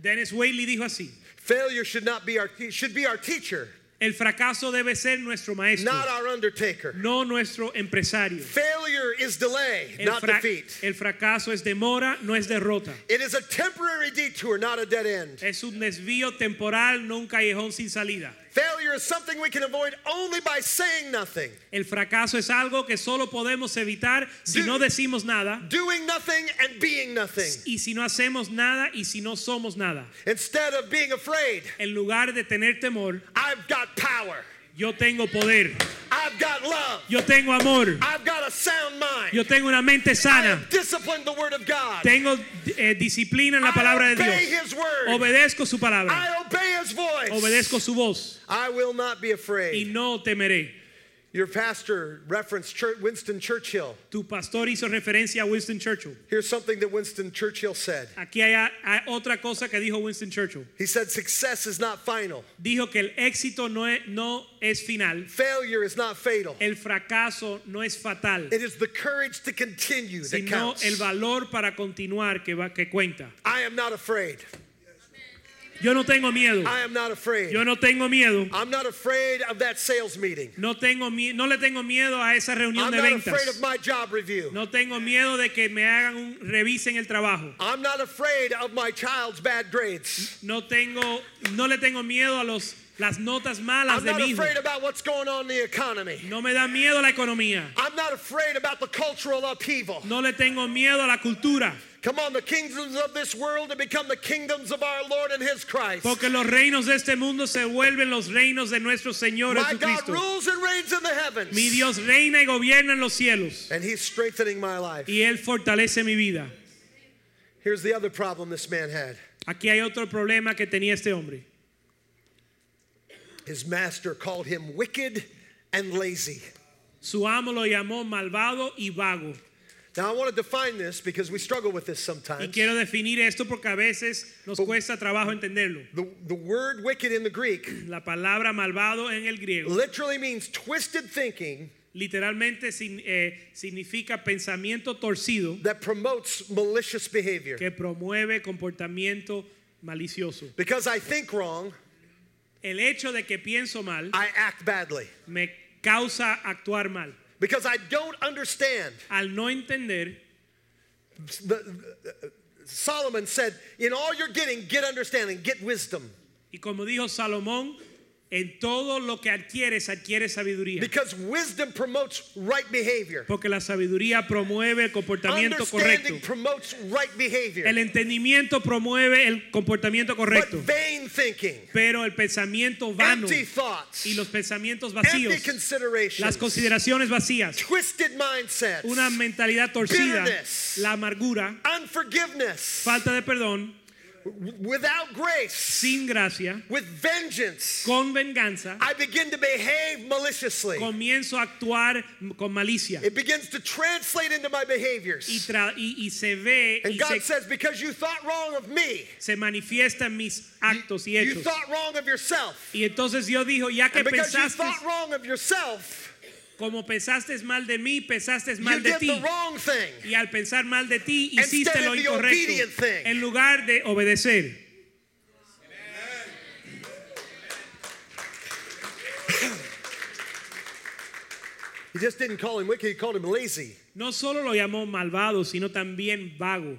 Dennis Whaley dijo así: Failure should not be our should be our teacher, El fracaso debe ser nuestro maestro, not our undertaker. no nuestro empresario. Failure is delay, El, not defeat. el fracaso es demora, no es derrota. It is a temporary detour, not a dead end. Es un desvío temporal, no un callejón sin salida. Failure is something we can avoid only by saying nothing. El fracaso es algo que solo podemos evitar si Do- no decimos nada Doing nothing and being nothing. y si no hacemos nada y si no somos nada. Instead of being afraid, En lugar de tener temor, I've got power. yo tengo poder, I've got love. yo tengo amor, I've got a sound mind. yo tengo una mente sana, the word of God. tengo eh, disciplina en la palabra I de obey Dios, his word. obedezco su palabra, I obey his voice. obedezco su voz I will not be y afraid. no temeré. Your pastor referenced Winston Churchill. Tu pastor hizo referencia a Winston Churchill. Here's something that Winston Churchill said. Aquí hay, hay otra cosa que dijo Winston Churchill. He said, Success is not final, Dijo que el éxito no es, no es final, failure is not fatal. el fracaso no es fatal, It is the courage to continue that sino counts. el valor para continuar que, va, que cuenta. I am not afraid. Yo no tengo miedo. I am not afraid. Yo no tengo miedo. I'm not afraid of that sales meeting. No, tengo, no le tengo miedo a esa reunión I'm de not afraid of my job review. No tengo miedo de que me hagan un revisen el trabajo. I'm not afraid of my child's bad grades. No tengo, no le tengo miedo a los las notas malas I'm de not mi hijo. afraid about what's going on in the economy. No me da miedo la economía. I'm not afraid about the cultural upheaval. No le tengo miedo a la cultura. Come on, the kingdoms of this world to become the kingdoms of our Lord and His Christ. Porque los reinos de este mundo se vuelven los reinos de nuestro Señor My God rules and reigns in the heavens. Mi Dios reina y gobierna en los cielos. And He's strengthening my life. Y Él fortalece mi vida. Here's the other problem this man had Aquí hay otro problema que tenía este hombre. his master called him wicked and lazy. Su amo lo llamó malvado y vago. Now, I want to define this because we struggle with this Y sometimes. quiero definir esto porque a veces nos cuesta trabajo entenderlo. The, the word wicked in the Greek La palabra malvado en el griego literally means twisted thinking literalmente sin- eh, significa pensamiento torcido that promotes malicious behavior. que promueve comportamiento malicioso. Because I think wrong, El hecho de que pienso mal I act badly. me causa actuar mal. Because I don't understand. Al no entender, The, the- Solomon said, In all you're getting, get understanding, get wisdom. y como dijo Salomón, en todo lo que adquieres, adquieres sabiduría. Because wisdom promotes right behavior. Porque la sabiduría promueve el comportamiento correcto. promotes right behavior. El entendimiento promueve el comportamiento But correcto. vain thinking, Pero el pensamiento vano empty thoughts, y los pensamientos empty vacíos, considerations, las consideraciones vacías, twisted mindsets, una mentalidad torcida, Bitterness. la amargura, unforgiveness, falta de perdón, without grace, sin gracia, with vengeance. con venganza, I begin to behave maliciously. comienzo a actuar con malicia It begins to translate into my y, behaviors. tra- y- y se ve And y God se, says, because you thought wrong of me, se manifiesta en mis actos y hechos. you thought wrong of yourself. Y entonces Dios dijo, ya que And because you thought wrong of yourself, como pensaste mal de mí, pensaste mal de ti. Y al pensar mal de ti, hiciste lo incorrecto en lugar de obedecer. He just didn't call him wicked, he called him lazy. No solo lo llamó malvado, sino también vago.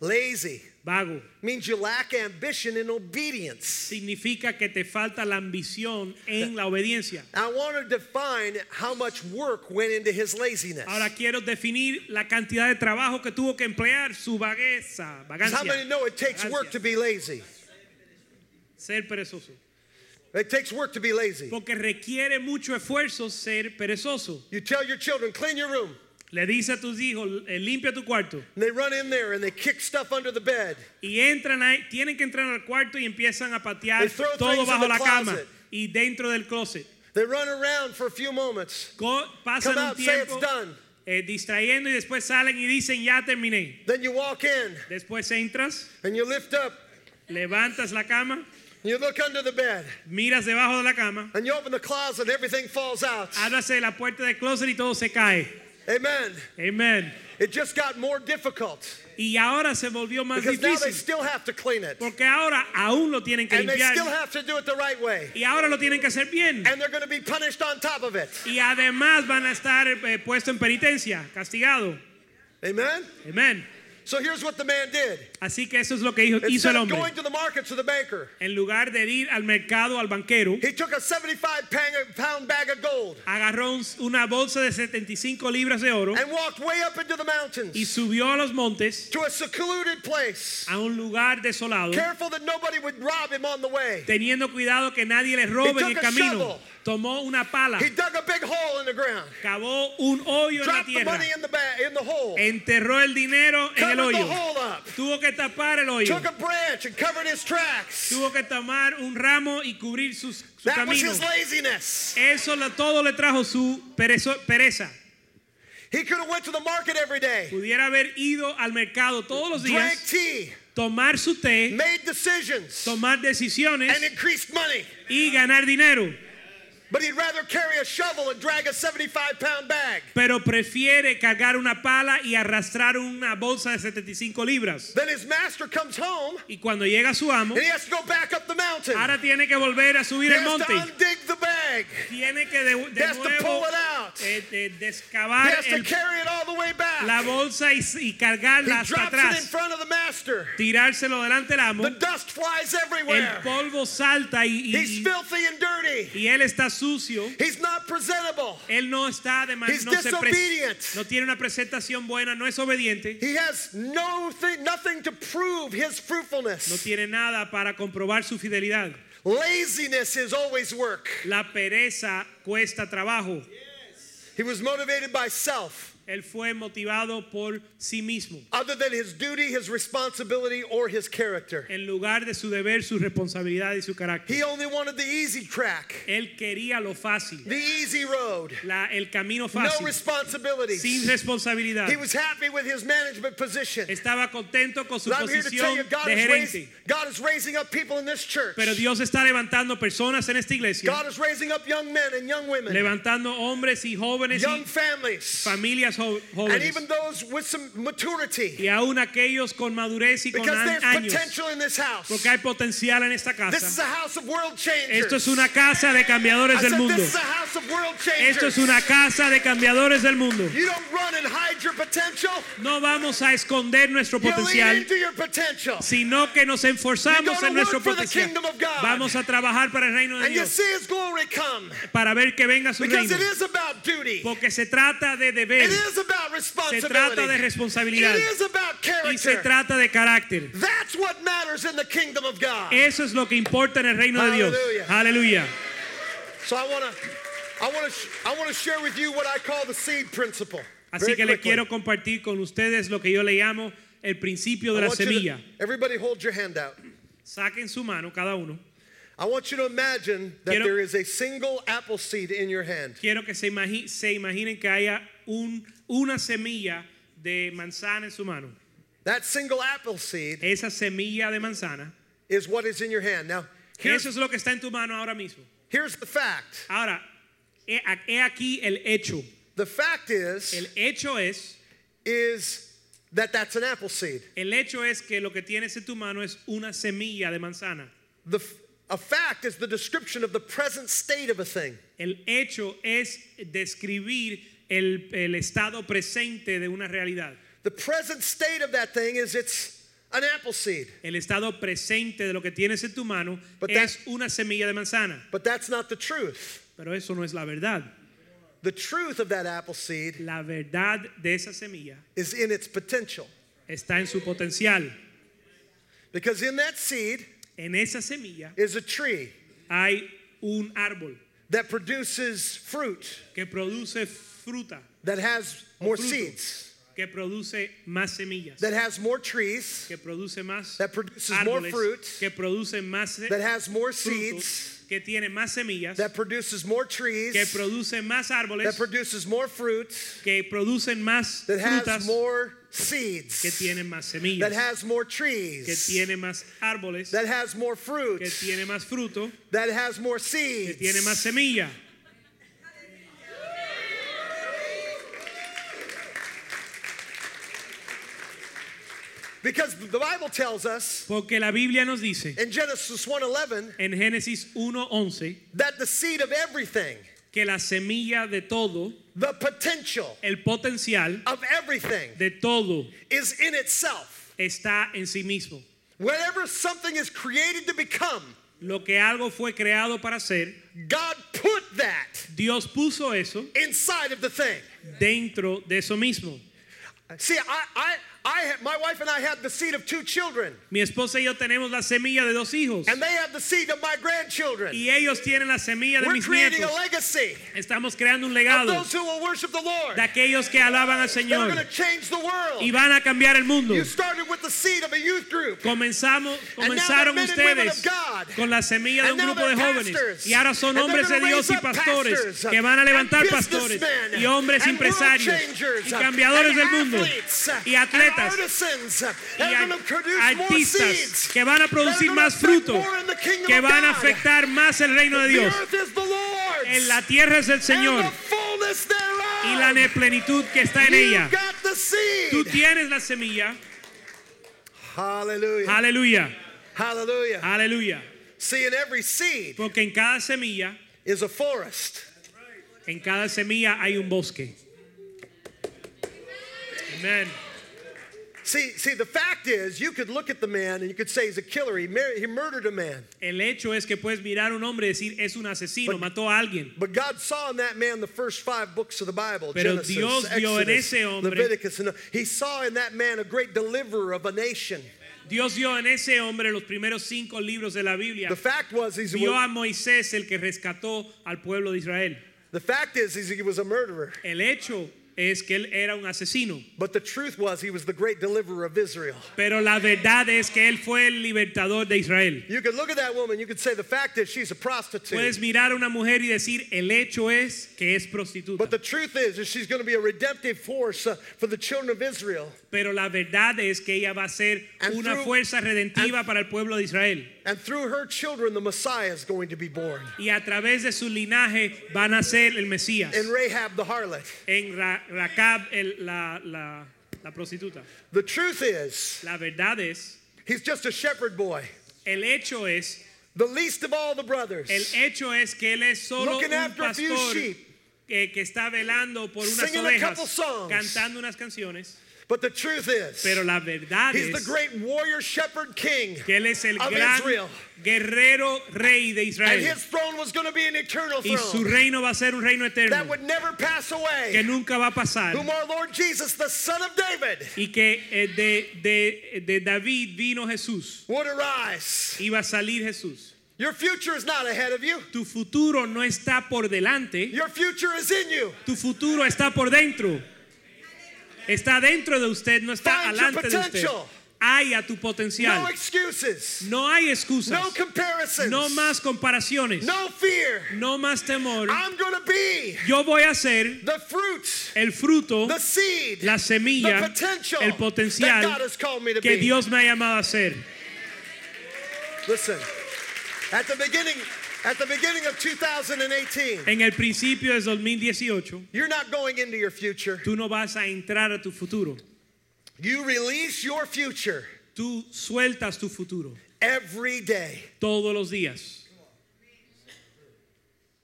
Lazy Vago means you lack ambition and obedience. significa que te falta la ambición en la obediencia. I want to define how much work went into his laziness. Ahora quiero definir la cantidad de trabajo que tuvo que emplear su vagueza, 'Cause How many know it takes work to be lazy? ser perezoso. It takes work to be lazy. Porque requiere mucho esfuerzo ser perezoso. You tell your children, clean your room. Le dice a tus hijos, eh, limpia tu cuarto. And they run in there and they kick stuff under the bed. Y entran ahí, tienen que entrar al cuarto y empiezan a patear They throw todo things in bajo the la cama closet. y dentro del closet. They run around for a few moments. Co- pasan Come un out, say it's tiempo done. eh, distrayendo y después salen y dicen ya terminé. Then you walk in Después entras, and you lift up levantas la cama, and you look under the bed miras debajo de la cama, and you open the closet and everything falls out. la puerta del closet y todo se cae. Amen. Amen. It just got more difficult Y ahora se volvió más because now they difícil. still have to clean it. Porque ahora aún lo tienen que And they limpiar. still have to do it the right way. Y ahora lo tienen que hacer bien. And they're going to be punished on top of it. Y además van a estar eh, puestos en penitencia, castigado. Amen? Amén. So here's what the man did. Así que eso es lo que hizo, hizo el hombre. going to the market to the baker, En lugar de ir al mercado, al banquero, he took a 75 pound bag of gold agarró una bolsa de 75 libras de oro and walked way up into the mountains, y subió a los montes to a secluded place, a un lugar desolado, careful that nobody would rob him on the way. teniendo cuidado que nadie le robe en el camino. shovel. Tomó una pala, He dug a big hole in the ground, cavó un hoyo en la dropped the money in the bag in the hole, enterró el dinero en el hoyo, tuvo que tapar el hoyo, took a branch and covered his tracks. tuvo que tomar un ramo y cubrir sus- su That was camino. his laziness. Eso todo le trajo su perezo- pereza. He could have went to the market every day, Pudiera haber ido al mercado todos los drank días, tea, tomar su té, made decisions, tomar decisiones and increased money. y ganar dinero. But he'd rather carry a shovel and drag a 75 pound bag Pero prefiere cargar una pala y arrastrar una bolsa de 75 libras. Then his master comes home Y cuando llega su amo, and he has to go back up the mountain. ahora tiene que volver a He subir el has to undig the bag. Tiene que de, He de has to pull it out. Eh, de, de excavar el, la bolsa y, y cargarla hasta atrás. Tirárselo delante del amo. El polvo salta y, y, y él está sucio. Él no está de manera no, no, tiene una presentación buena, no es obediente. No tiene nada para comprobar su fidelidad. Laziness is always work. La pereza cuesta trabajo. He was motivated by self. Él fue motivado por sí mismo, other than his duty, his responsibility, or his character. en lugar de su deber, su responsabilidad y su carácter. He only wanted the easy track, Él quería lo fácil, the easy road, la- el camino no fácil, responsibilities. sin responsabilidad. He was happy with his management position. Estaba contento con su you, posición God de raising, gerente. God is raising up people in this church. Pero Dios está levantando personas en esta iglesia, God is raising up young men and young women, levantando hombres y jóvenes young y families, familias and jóvenes. even those with some maturity. Y aún aquellos con madurez y con Because an- there's años. potential in this house. Porque hay potencial en esta This is casa. a house of world changers. Esto es una casa de cambiadores del said, mundo. this is a house of world changers. Esto es una casa de cambiadores del mundo. You don't run and hide your potential. No vamos a esconder nuestro You lean potencial, into your potential. sino que nos esforzamos You go to en nuestro work for the potencial. kingdom of God. Vamos a trabajar para el reino de And you Dios see his glory come. para ver que venga su Because reino. it is about duty. Porque se trata de deber, It about se trata de responsabilidad. Y se trata de carácter. Eso es lo que importa en el reino de Dios. Aleluya. Así que le quiero compartir con ustedes lo que yo le llamo el principio de la semilla. Saquen su mano cada uno. I want you to imagine that quiero, there is a single apple seed in your hand. Quiero que se imaginen que haya un, una semilla de manzana en su mano. That single apple seed Esa semilla de manzana, is what is in your hand. Now, here's, eso es lo que está en tu mano ahora mismo. here's the fact. Ahora, he, he aquí el hecho. The fact is El hecho es, is that that's an apple seed. el hecho es que lo que tienes en tu mano es una semilla de manzana. The f- a fact is the description of the present state of a thing. El hecho es describir el, el estado presente de una realidad. The present state of that thing is it's an apple seed. El estado presente de lo que tienes en tu mano But es that- una semilla de manzana. But that's not the truth. Pero eso no es la verdad. The truth of that apple seed La verdad de esa semilla is in its potential. está en su potencial. Because in that seed En esa semilla is a tree hay un árbol that produces fruit que produce fruta, that has more seeds, que produce más semillas, that has more trees, que produce más that produces more fruit, que produce más that has more seeds, que tiene más semillas, that produces more que produce más árboles, that produces more fruit, que producen más that has frutas, more que seeds, tienen más that has more que trees, tiene más árboles, that has more fruit, que tiene más fruto, that has more que seeds. tiene más semilla. Because the Bible tells us Porque la Biblia nos dice in Genesis 1:11 en Génesis 1:11 that the seed of everything, que la semilla de todo, the potential el potencial of everything de todo is in itself. está en sí mismo. Whatever something is created to become, Lo que algo fue creado para ser, God put that Dios puso eso inside of the thing. dentro de eso mismo. See, I, I, I had, my wife and I had the seed of two children, Mi esposa y yo tenemos la semilla de dos hijos and they have the seed of my grandchildren. y ellos tienen la semilla de We're mis creating a nietos. legacy Estamos creando un of legado those who will worship the Lord. de aquellos que alaban al They're going Señor to change the world. y van a cambiar el mundo. You started with the seed of a youth group. Comenzamos, comenzaron ustedes of con la semilla de un grupo de jóvenes pastors. y ahora son hombres de Dios y pastores que van a levantar pastores y hombres empresarios y cambiadores del mundo y atletas y artistas que van a producir más fruto, que van a afectar más el reino de Dios. En la tierra es el Señor y la plenitud que está en ella. Tú tienes la semilla. Aleluya. Aleluya. Porque en cada semilla, en cada semilla hay un bosque. Amen. See, see, the fact is, you could look at the man and you could say he's a killer. He, mar- he murdered a man. El hecho es que puedes mirar a un hombre y decir es un asesino, But- mató a alguien. But God saw in that man the first five books of the Bible Pero Genesis, Dios vio en ese hombre- Leviticus. And uh, he saw in that man a great deliverer of a nation. Dios vio en ese hombre los primeros cinco libros de la Biblia. The fact was, he's, Vio a Moisés el que rescató al pueblo de Israel. the fact is, is he was a murderer. El hecho es que él era un asesino. But the truth was, he was the great deliverer of Israel. Pero la verdad es que él fue el libertador de Israel. You could look at that woman, you could say the fact is she's a prostitute. Puedes mirar a una mujer y decir el hecho es que es prostituta. But the truth is, is she's going to be a redemptive force uh, for the children of Israel. Pero la verdad es que ella va a ser And una through- fuerza redentiva para el pueblo de Israel. And through her children, the Messiah is going to be born. Y a través de su linaje van a ser el Mesías. And Rahab the harlot. En Ra- Racab, el- la, la- la prostituta. The truth is, La verdad es, he's just a shepherd boy, el hecho es, the least of all the brothers. el hecho es que él es solo Looking un after a few sheep. que, que está velando por unas Singing a couple ovejas, songs. cantando unas canciones. But the truth is, Pero la verdad he's the great warrior shepherd king. que él es el of gran Israel. guerrero rey de And Israel. his throne was going to be an eternal Y su throne reino va a ser un reino eterno that would never pass que away. nunca va a pasar. Whom our Lord Jesus, the Son of David, Y que eh, de, de, de David vino Jesús. would arise. Iba a salir Jesús. Your future is not ahead of you. Tu futuro no está por delante, Your future is in you. tu futuro está por dentro. Está dentro de usted, no está Find alante de usted. potential. Haya tu No potencial. excuses. No hay excusas. No comparisons. No más comparaciones. No fear. No más temor. I'm be Yo voy a ser the fruit, el fruto, the seed, la semilla, the potential el that potencial God has called me to que be. Dios me ha llamado a ser. Listen, at the beginning, at the beginning of 2018, En el principio de 2018, you're not going into your future. tú no vas a entrar a tu futuro. You release your future Tú sueltas tu futuro every day. todos los días.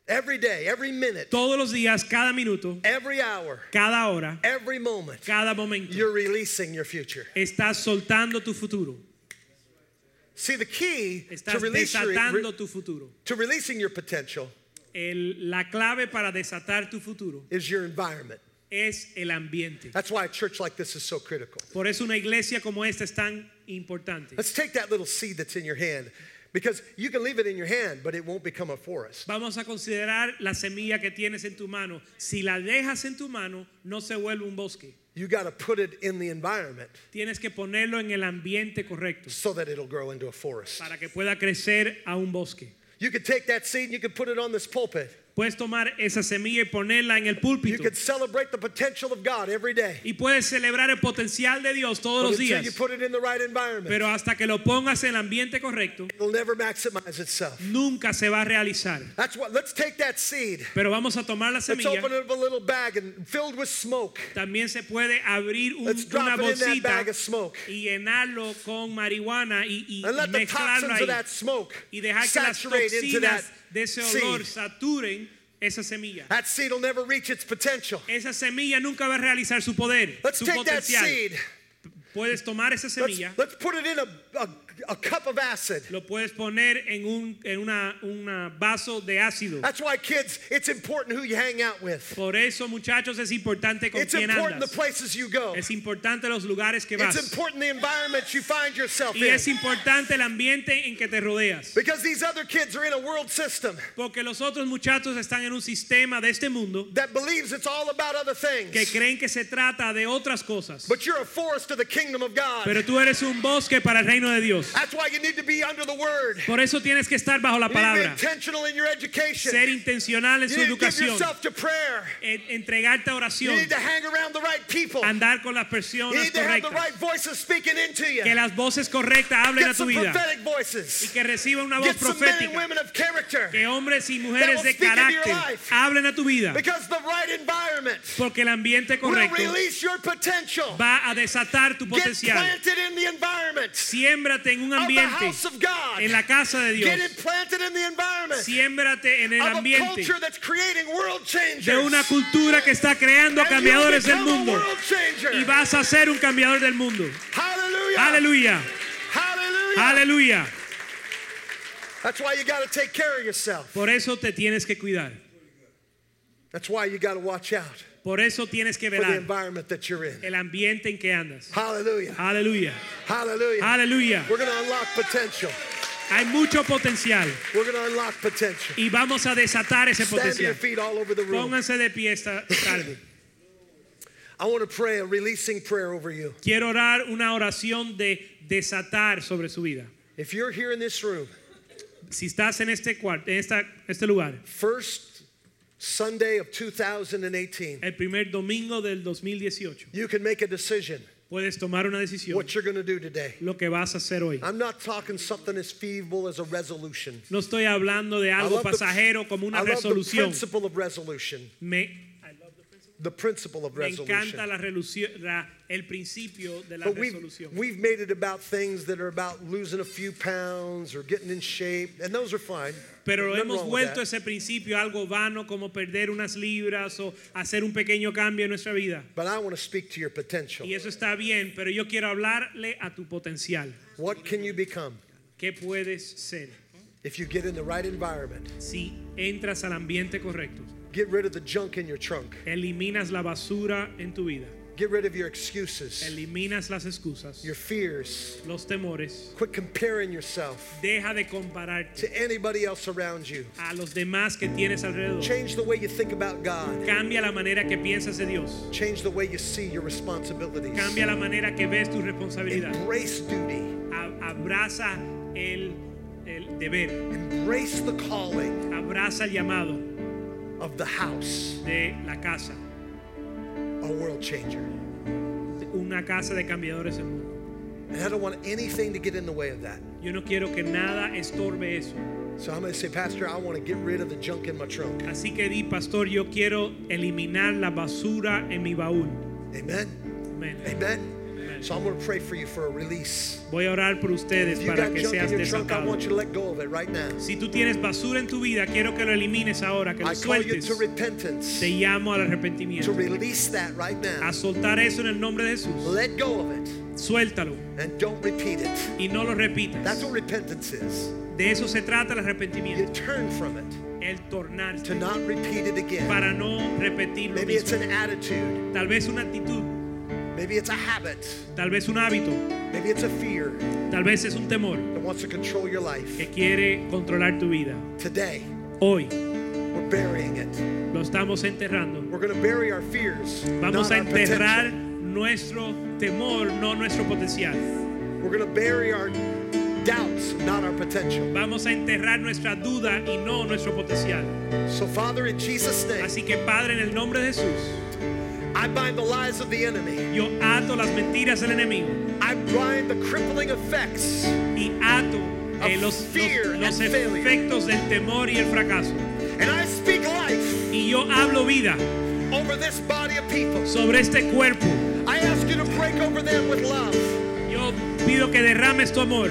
Every day, every minute, Todos los días, cada minuto, every hour, cada hora, every moment, cada momento. you're releasing your future. Estás soltando tu futuro. See, the key to, Estás release your, tu futuro. to releasing your potential El- la clave para desatar tu futuro is your environment. es el ambiente. That's why a church like this is so critical. Por eso una iglesia como esta es tan importante. Let's take that little seed that's in your hand because you can leave it in your hand, but it won't become a forest. Vamos a considerar la semilla que tienes en tu mano. Si la dejas en tu mano, no se vuelve un bosque. You got to put it in the environment Tienes que ponerlo en el ambiente correcto so that it'll grow into a forest. para que pueda crecer a un bosque. You could take that seed and you could put it on this pulpit. Puedes tomar esa semilla y ponerla en el púlpito. Y puedes celebrar el potencial de Dios todos los días. Right Pero hasta que lo pongas en el ambiente correcto, nunca se va a realizar. What. Pero vamos a tomar la semilla. También se puede abrir un, una bolsita y llenarlo con marihuana y, y, y mezclarlo ahí. y dejar que las toxinas de ese olor seed. saturen esa semilla. That seed will never reach its potential. Esa semilla nunca va a realizar su poder, Let's su take that potencial. seed. Puedes tomar esa Let's, semilla, let's put it in a, a, a cup of acid. lo puedes poner en un en una, una vaso de ácido. That's why, kids, it's important who you hang out with. Por eso, muchachos, es importante con It's quién important the places you go. Es importante los lugares que vas. It's important the environment you find yourself Y in. es importante el ambiente en que te rodeas. Because these other kids are in a world system Porque los otros muchachos están en un sistema de este mundo that believes it's all about other things. que creen que se trata de otras cosas. But you're a forest of the kingdom of God. Pero tú eres un bosque para el reino de Dios. That's why you need to be under the word. Por eso tienes que estar bajo la You need to be palabra. intentional in your education. Ser intencional en You su give educación. yourself to prayer. en- Entregarte a You oración. need to hang around the right people. Andar con las You personas need to have the correctas. right voices speaking into you. Que las voces correctas hablen Get a tu some vida. prophetic Y que reciba una voz Get some men and profética. women of character. Que hombres y mujeres de carácter hablen a tu vida. Because the right environment Porque el ambiente will correcto release your potential. va a desatar tu Get potencial. planted in the environment Siémbrate en en un ambiente, en la casa de Dios. Siémbrate en el ambiente de una cultura que está creando cambiadores del mundo. Y vas a ser un cambiador del mundo. Aleluya. Aleluya. Por eso te tienes que cuidar. That's why you got to watch out Por eso tienes que for the velar environment that you're in. el ambiente en que andas. Hallelujah. Aleluya, Hallelujah. aleluya. We're going to unlock potential. Hay mucho potencial We're going to unlock potential. y vamos a desatar ese Stand to your potencial. feet all over the room. Pónganse de pie esta tarde. I want to pray a releasing prayer over you. Quiero orar una oración de desatar sobre su vida. If you're here in this room, Si estás en este cuarto, en esta, este lugar, first Sunday of 2018, el primer domingo del 2018, you can make a decision puedes tomar una decisión. what you're going to do today. Lo que vas a hacer hoy. I'm not talking something as feeble as a resolution. No estoy hablando de algo love the- pasajero como una I love the resolución. principle of resolution. Me, The principle of me resolution. encanta la resolución- la- el principio de la But we've, resolución. we've made it about things that are about losing a few pounds or getting in shape, and those are fine. Pero Nothing hemos wrong with vuelto that. ese principio algo vano como perder unas libras o hacer un pequeño cambio en nuestra vida. But I want to speak to your potential. Y eso está bien, pero yo quiero hablarle a tu potencial. What can you become ¿Qué puedes ser if you get in the right environment? si entras al ambiente correcto? Get rid of the junk in your trunk. Eliminas la basura en tu vida. Get rid of your excuses, Eliminas las excusas, your fears. los temores. Quit comparing yourself Deja de compararte to anybody else around you. a los demás que tienes alrededor. Change the way you think about God. Cambia la manera que piensas de Dios. Change the way you see your responsibilities. Cambia la manera que ves tu responsabilidad. Embrace duty. Abraza el, el deber. Embrace the calling Abraza el llamado of the house, de la casa. a world changer. Una casa de cambiadores del mundo. And I don't want anything to get in the way of that. Yo no quiero que nada estorbe eso. So I'm going to say, Pastor, I want to get rid of the junk in my trunk. Así que di, pastor, yo quiero eliminar la basura en mi baúl. Amen. Amén. Amen. So I'm going to pray for you for a release. Voy a orar por ustedes you para que seas desatado. want you to let go of it right now. Si tú tienes basura en tu vida, quiero que lo elimines ahora, que lo I call you sueltes. to repentance, Te llamo al to arrepentimiento. release that right A now. soltar eso en el nombre de Jesús. Let go of it Suéltalo and don't repeat it. y no lo repitas. That's what repentance is. De eso se trata el You arrepentimiento. turn from it El tornarse to not repeat it again. para no repetir lo Maybe it's an attitude. Tal vez una actitud, Maybe it's a habit. tal vez un hábito, Maybe it's a fear tal vez es un temor that wants to control your life. que quiere controlar tu vida. Today, Hoy we're burying it. lo estamos enterrando. We're going to bury our fears, Vamos not a enterrar nuestro temor, no nuestro potencial. We're going to bury our doubts, not our potential. Vamos a enterrar nuestra duda y no nuestro potencial. So, Father, in Jesus' name, Así que Padre, en el nombre de Jesús, I bind the lies of the enemy. yo ato las mentiras del enemigo I bind the crippling effects. y ato eh, los, fear los, los and failure. efectos del temor y el fracaso. And I speak life Y yo hablo vida over this body of people. sobre este cuerpo. I ask you to break over them with love. Yo pido que derrames tu amor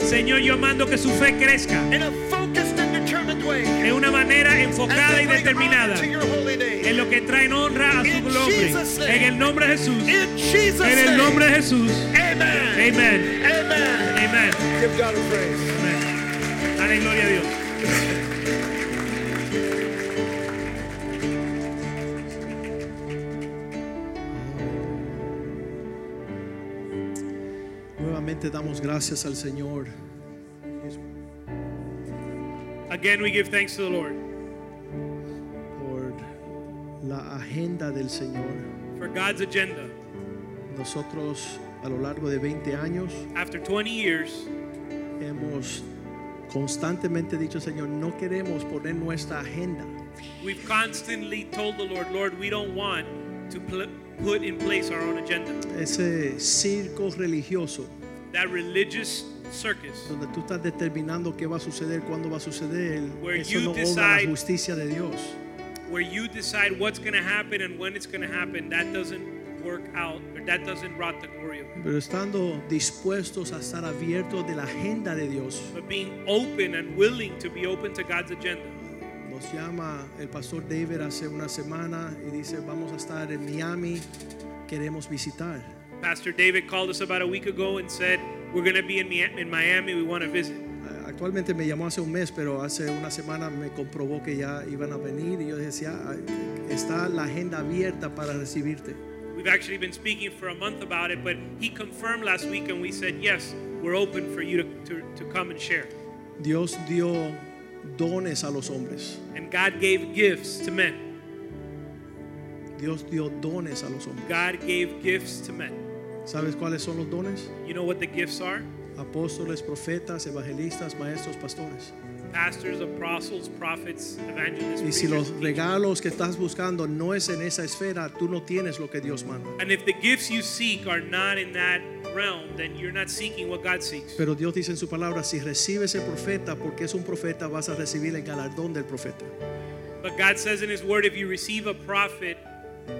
Señor, yo mando que su fe crezca en una manera enfocada y determinada en lo que traen honra a su nombre. En el nombre de Jesús. En el nombre de Jesús. Amén. Amén. Amén. Amén. Dale gloria a Dios. Nuevamente damos gracias al Señor Again, we give thanks to the Lord por la agenda del Señor. for God's agenda. Nosotros a lo largo de 20 años After 20 years, hemos constantemente dicho, Señor, no queremos poner nuestra agenda we've constantly told the Lord, Lord, we don't want to put in place our own agenda. ese circo religioso That religious circus donde tú estás determinando qué va a suceder, cuándo va a suceder, Where eso you no obra decide- la justicia de Dios. where you decide what's going to happen and when it's going to happen, that doesn't work out or that doesn't rot the glory of God. Pero estando dispuestos a estar abiertos de la agenda de Dios, But being open and willing to be open to God's agenda. Nos llama el pastor David hace una semana y dice, vamos a estar en Miami, queremos visitar. Pastor David called us about a week ago and said, We're going to be in, Mi- in Miami, we want to visit. Eh, Actualmente me llamó hace un mes, pero hace una semana me comprobó que ya iban a venir y yo decía, "Ah, está la agenda abierta para recibirte. We've actually been speaking for a month about it, but he confirmed last week and we said, Yes, we're open for you to, to, to come and share. Dios dio dones a los hombres. And God gave gifts to men. Dios dio dones a los hombres. God gave gifts to men. ¿Sabes cuáles son los dones? You know what the gifts are? Apóstoles, profetas, evangelistas, maestros, pastores. Pastors, apostles, prophets, evangelists. Y si los regalos que estás buscando no es en esa esfera, tú no tienes lo que Dios manda. And if the gifts you seek are not in that realm, then you're not seeking what God seeks. Pero Dios dice en su palabra, si recibes el profeta porque es un profeta, vas a recibir el galardón del profeta. But God says in His Word, if you receive a prophet,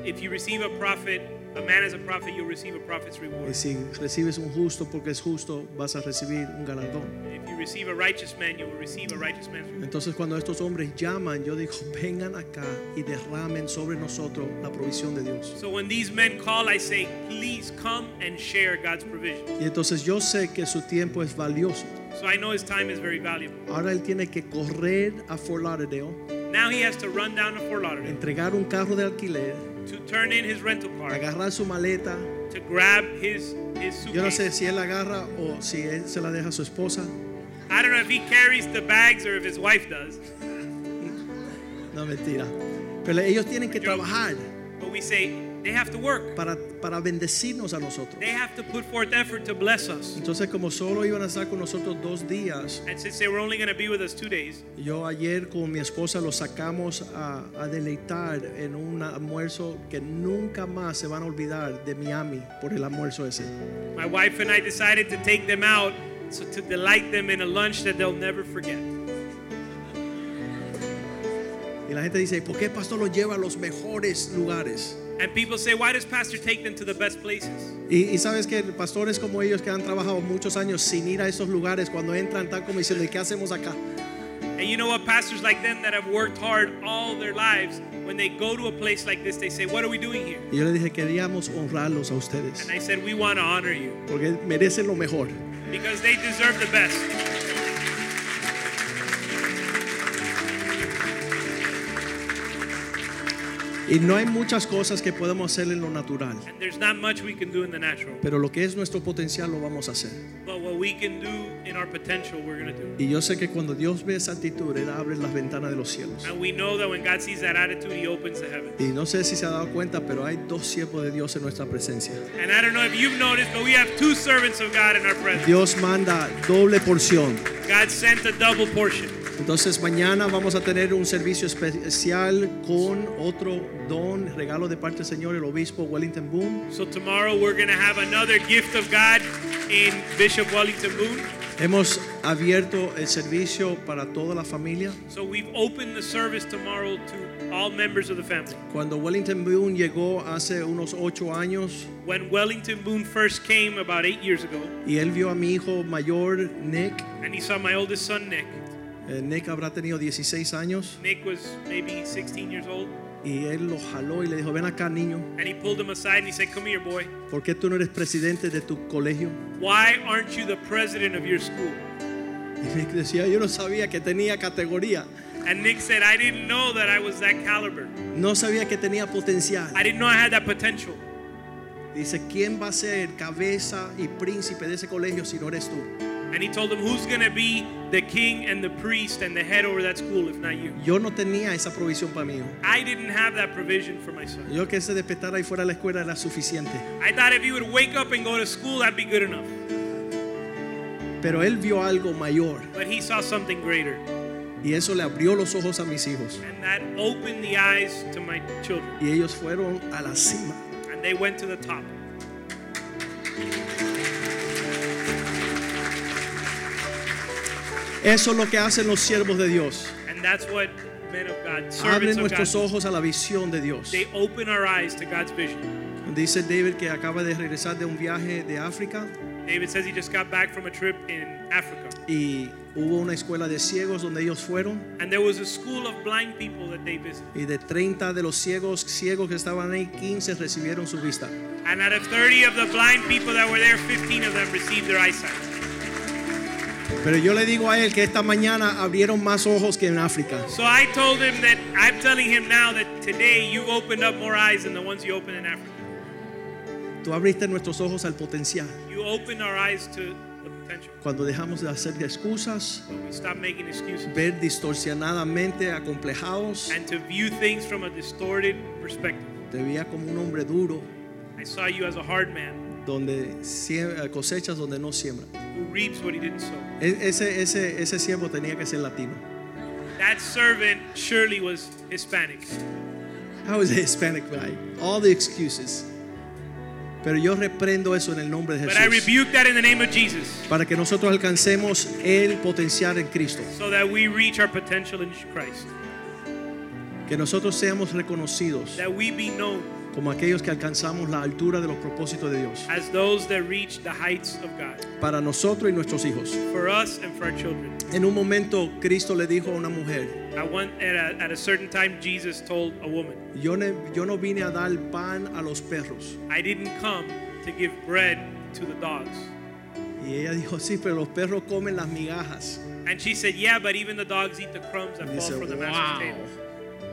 if you receive a prophet, a man as a prophet, you'll receive a prophet's reward. Y si recibes un justo porque es justo, vas a recibir un galardón. If you receive a righteous man, you will receive a righteous man's reward. Entonces cuando estos hombres llaman, yo digo, vengan acá y derramen sobre nosotros la provisión de Dios. So when these men call, I say, please come and share God's provision. Y entonces yo sé que su tiempo es valioso. So I know his time is very valuable. Ahora él tiene que correr a Fort Lauderdale, Now he has to run down to Fort Lauderdale entregar un carro de alquiler, to turn in his rental car, agarrar su maleta. to grab his his Yo no sé suitcase. si él agarra o si él se la deja a su esposa. I don't know if he carries the bags or if his wife does. No, mentira. Pero ellos tienen que trabajar But we say they have to work. para, para bendecirnos a nosotros. They have to put forth effort to bless us. Entonces, como solo iban a estar con nosotros dos días, And since they were only going to be with us two days, yo ayer con mi esposa los sacamos a, a deleitar en un almuerzo que nunca más se van a olvidar de Miami por el almuerzo ese. my wife and I decided to take them out so to delight them in a lunch that they'll never forget. Y la gente dice, ¿por qué pastor los lleva a los mejores lugares? And people say, why does Pastor take them to the best places? Y, y sabes que pastores como ellos que han trabajado muchos años sin ir a esos lugares, cuando entran están como diciendo, ¿y qué hacemos acá? And you know what? Pastors like them that have worked hard all their lives, when they go to a place like this, they say, What are we doing here? Y yo le dije, queríamos honrarlos a ustedes, And I said, We want to honor you porque merecen lo mejor. because they deserve the best. Y no hay muchas cosas que podemos hacer en lo natural, And there's not much we can do in the natural. pero lo que es nuestro potencial lo vamos a hacer. But what we can do in our potential, we're going to do. Y yo sé que cuando Dios ve esa actitud, Él abre las ventanas de los cielos. And we know that when God sees that attitude, He opens the heavens. Y no sé si se ha dado cuenta, pero hay dos siervos de Dios en nuestra presencia. And I don't know if you've noticed, but we have two servants of God in our presence. Dios manda doble porción. God sent a double portion. Entonces mañana vamos a tener un servicio especial con otro don, regalo de parte del Señor, el obispo Wellington Boone. So tomorrow we're going to have another gift of God in Bishop Wellington Boone. Hemos abierto el servicio para toda la familia. So we've opened the service tomorrow to all members of the family. Cuando Wellington Boone llegó hace unos ocho años When Wellington Boone first came about eight years ago, y él vio a mi hijo mayor, Nick, and he saw my oldest son Nick. eh, Nick habrá tenido 16 años, Nick was maybe 16 years old, y él lo jaló y le dijo, ven acá niño, and he pulled him aside and he said, "Come here, boy. ¿por qué tú no eres presidente de tu colegio? Why aren't you the president of your school?" Y Nick decía, yo no sabía que tenía categoría, And Nick said, "I didn't know that I was that caliber. no sabía que tenía potencial. I didn't know I had that potential." Dice, ¿quién va a ser cabeza y príncipe de ese colegio si no eres tú? And he told him, "Who's going to be the king and the priest and the head over that school if not you?" Yo no tenía esa provisión para mí. I didn't have that provision for my son. Yo que se despertara y fuera a la escuela era suficiente. I thought if he would wake up and go to school, that'd be good enough. Pero él vio algo mayor But he saw something greater. y eso le abrió los ojos a mis hijos. And that opened the eyes to my children. Y ellos fueron a la cima. And they went to the top. Eso es lo que hacen los siervos de Dios. And that's what men of God, Abren of nuestros God, ojos a la visión de Dios. they open our eyes to God's vision. Dice David que acaba de regresar de un viaje de África David says he just got back from a trip in Africa. y hubo una escuela de ciegos donde ellos fueron And there was a school of blind people that they visited. y de 30 de los ciegos ciegos que estaban ahí 15 recibieron su vista. And out of 30 of the blind people that were there, 15 of them received their eyesight. Pero yo le digo a él que esta mañana abrieron más ojos que en África. So I told him that I'm telling him now that today you opened up more eyes than the ones you opened in Africa. Tú abriste nuestros ojos al potencial. You opened our eyes to the potential. Cuando dejamos de hacer excusas, When we stop making excuses ver distorsionadamente acomplejados, and to view things from a distorted perspective. te veía como un hombre duro, I saw you as a hard man donde sie- cosechas donde no siembra. who reaps what he didn't sow. E- Ese, ese, ese siervo tenía que ser latino. That servant surely was Hispanic. I was a Hispanic guy. All the excuses. Pero yo reprendo eso en el nombre de But I Jesús. rebuke that in the name of Jesus Para que nosotros alcancemos el potencial en Cristo. so that we reach our potential in Christ. Que nosotros seamos reconocidos That we be known como aquellos que alcanzamos la altura de los propósitos de Dios. as those that reach the heights of God. Para nosotros y nuestros hijos. For us and for our children. En un momento Cristo le dijo a una mujer, At, one, at, a, at a certain time, Jesus told a woman, yo, ne- yo no vine a dar pan a los perros. I didn't come to give bread to the dogs. Y ella dijo, sí, pero los perros comen las migajas. And she said, Yeah, but even the dogs eat the crumbs that fall from the master's "Wow." table.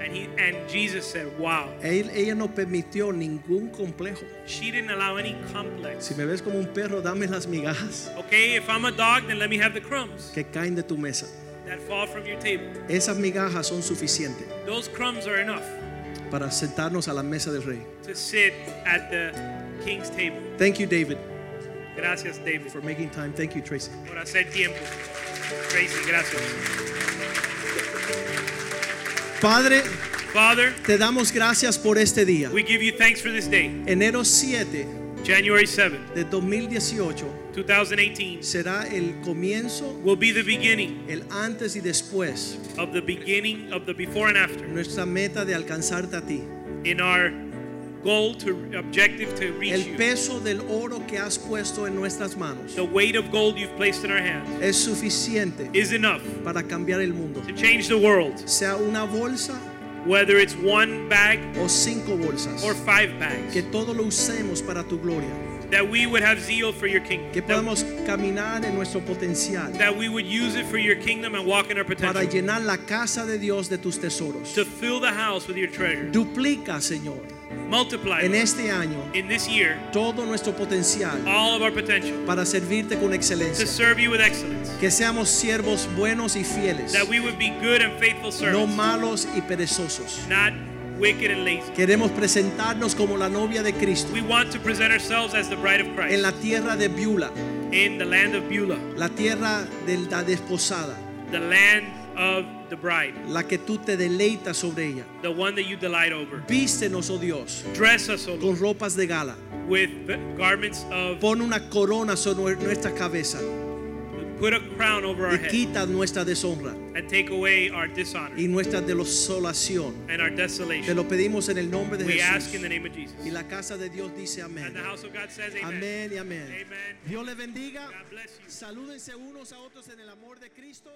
And, he, and Jesus said, Wow. Él- ella no permitió ningún complejo. She didn't allow any complex. Si me ves como un perro, dame las migajas Okay, if I'm a dog, then let me have the crumbs que caen de tu mesa. that fall from your table. Esas migajas son suficientes Those crumbs are enough para sentarnos a la mesa del rey. to sit at the king's table. Thank you, David, Gracias, David, for making time. Thank you, Tracy. por hacer tiempo. Tracy, gracias. Padre, Father, te damos gracias por este día. we give you thanks for this day, Enero 7 January 7th, de 2018 2018. será el comienzo, Will be the beginning el antes y después, of the beginning of the before and after nuestra meta de alcanzarte a ti. in our goal to objective to reach El peso del oro que has puesto en nuestras manos The weight of gold you've placed in our hands es suficiente is enough para cambiar el mundo. to change the world, Sea una bolsa whether it's one bag o cinco bolsas. or five bags. Que todo lo usemos para tu gloria. that we would have zeal for your kingdom. que That, caminar en nuestro potencial that we would use it for your kingdom and walk in our para potential. llenar la casa de Dios de tus tesoros. To fill the house with your treasure. Duplica, Señor, Multiply en este año in this year todo nuestro potencial all of our potential para servirte con to excelencia. serve you with excellence. Que seamos siervos buenos y fieles, That we would be good and faithful no malos y perezosos. not wicked and lazy. Queremos presentarnos como la novia de Cristo We want to present ourselves as the bride of en Christ la tierra de Beulah, in the land of Beulah, la tierra de la desposada, the land of the bride, la que tú te deleitas sobre ella. the one that you delight over. Vístenos, oh Dios, Dress us, O con ropas de gala. with garments of, Pon una corona sobre nuestra cabeza put a crown over our y quita nuestra deshonra and take away our dishonor y nuestra desolación. and our Te desolation. lo pedimos en el nombre de We ask in the Jesús. name of Jesus. Y la casa de Dios dice And amén. the house of God says amen. Amén y amén. Amen. Dios le bendiga. God bless you. Salúdense unos a otros en el amor de Cristo.